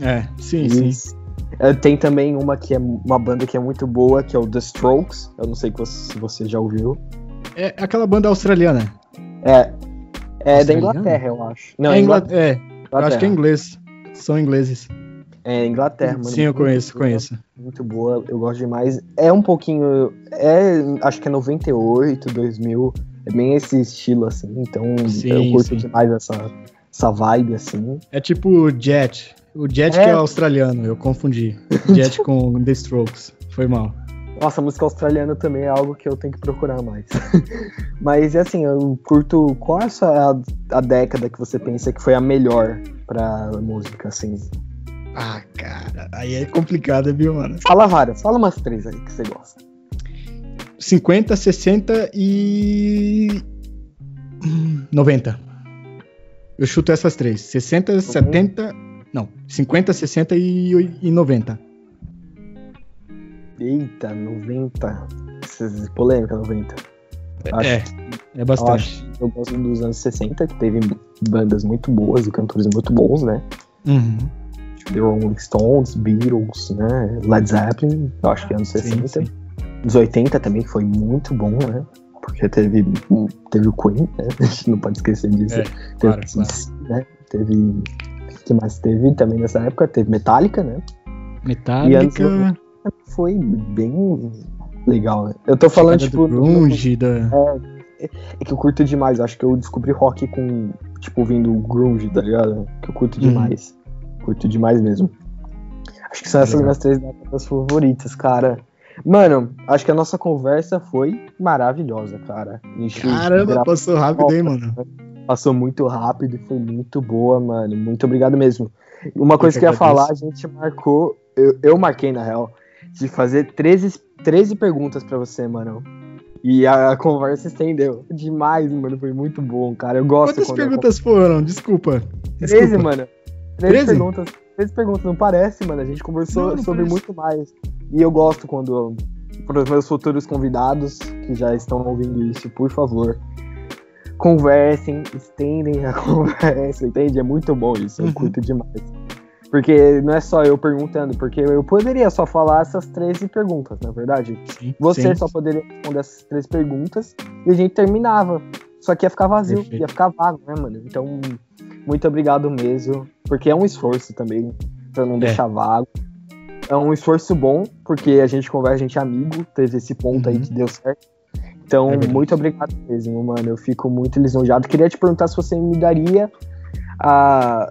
É, sim, e, sim. É, tem também uma que é uma banda que é muito boa, que é o The Strokes. Eu não sei se você já ouviu. É aquela banda australiana. É. É da Inglaterra, eu acho. Não, é, Inglaterra. é Inglaterra. acho que é inglês. São ingleses. É, Inglaterra, mano. Sim, eu conheço, muito conheço. Muito boa, eu gosto demais. É um pouquinho. É, acho que é 98, 2000. É bem esse estilo, assim. Então sim, eu curto sim. demais essa, essa vibe, assim. É tipo Jet. O Jet é. que é australiano, eu confundi. [laughs] Jet com The Strokes. Foi mal. Nossa, música australiana também é algo que eu tenho que procurar mais. [laughs] Mas assim, eu curto. Qual é a, a década que você pensa que foi a melhor pra música, assim? Ah, cara, aí é complicado, viu, mano? Fala várias, fala umas três aí que você gosta. 50, 60 e. 90. Eu chuto essas três. 60, uhum. 70 não, 50, 60 e, e 90. Eita, 90. Polêmica, 90. Acho, é, é bastante. Acho, eu gosto dos anos 60, que teve bandas muito boas e cantores muito bons, né? Uhum. The Rolling Stones, Beatles, né? Led Zeppelin, eu acho que anos 60. Sim, sim. Os 80 também foi muito bom, né? Porque teve, teve o Queen, né? A [laughs] gente não pode esquecer disso. É, teve, claro. Né? teve que mais teve também nessa época? Teve Metallica, né? Metallica. Foi bem legal, né? Eu tô falando, tipo. grunge, da... é, é, que eu curto demais. Acho que eu descobri rock com, tipo, vindo grunge, tá ligado? Que eu curto uhum. demais. Hum. Curto demais mesmo. Acho que são essas minhas três décadas favoritas, cara. Mano, acho que a nossa conversa foi maravilhosa, cara. Caramba, passou rápido, hein, mano? Passou muito rápido e foi muito boa, mano. Muito obrigado mesmo. Uma coisa que eu ia falar, a gente marcou, eu, eu marquei na real, de fazer 13, 13 perguntas para você, mano. E a, a, conversa estendeu demais, mano. Foi muito bom, cara. Eu gosto Quantas perguntas eu... foram? Desculpa. 13, Desculpa. mano. 13, 13 perguntas. 13 perguntas, não parece, mano. A gente conversou não, não sobre parece. muito mais. E eu gosto quando, para os meus futuros convidados que já estão ouvindo isso, por favor, conversem, estendem a [laughs] conversa, entende? É muito bom isso, eu uhum. curto demais. Porque não é só eu perguntando, porque eu poderia só falar essas 13 perguntas, na é verdade. Sim, Você sim. só poderia responder essas três perguntas e a gente terminava. Só que ia ficar vazio, Perfeito. ia ficar vago, né, mano? Então, muito obrigado mesmo. Porque é um esforço também, pra não é. deixar vago. É um esforço bom, porque a gente conversa, a gente é amigo, teve esse ponto uhum. aí que deu certo. Então, é muito obrigado mesmo, mano. Eu fico muito lisonjeado. Queria te perguntar se você me daria a.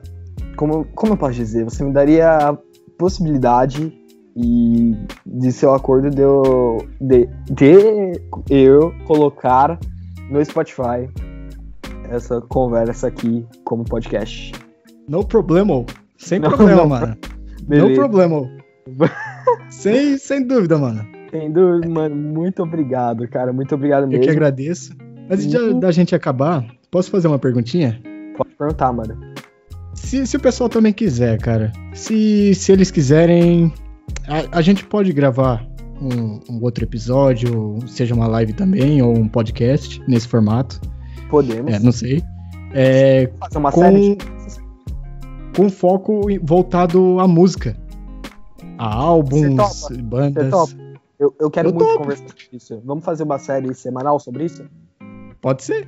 Como, como eu posso dizer? Você me daria a possibilidade e de seu acordo de eu, de, de eu colocar no Spotify essa conversa aqui como podcast. No problema. Sem não, problema, não. mano. Beleza. No problema. [laughs] sem, sem dúvida, mano. Sem dúvida, mano. Muito obrigado, cara. Muito obrigado mesmo. Eu que agradeço. Antes de, da gente acabar, posso fazer uma perguntinha? Pode perguntar, mano. Se, se o pessoal também quiser, cara. Se, se eles quiserem, a, a gente pode gravar um, um, outro episódio, seja uma live também, ou um podcast nesse formato. Podemos. É, não sei. É, Fazer uma com, série com foco voltado à música. A álbuns, bandas. Eu, eu quero eu muito topo. conversar sobre isso. Vamos fazer uma série semanal sobre isso? Pode ser.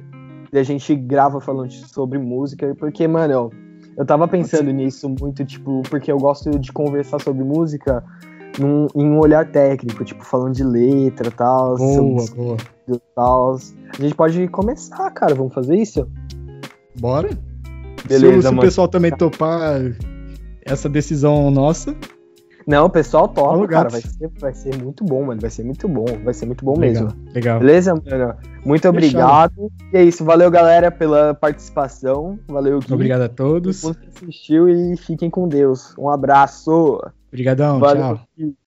E a gente grava falando sobre música, porque, mano, eu, eu tava pensando nisso muito, tipo, porque eu gosto de conversar sobre música num, em um olhar técnico, tipo, falando de letra e tal. Boa, boa. Tal. A gente pode começar, cara. Vamos fazer isso? Bora. Beleza, se, se o pessoal também topar essa decisão nossa. Não, o pessoal topa, cara. Vai ser, vai ser muito bom, mano. Vai ser muito bom. Vai ser muito bom legal, mesmo. Legal. Beleza, mano? Muito Fechado. obrigado. E é isso. Valeu, galera, pela participação. Valeu, Gui. Obrigado a todos. Você assistiu e fiquem com Deus. Um abraço. Obrigadão, tchau.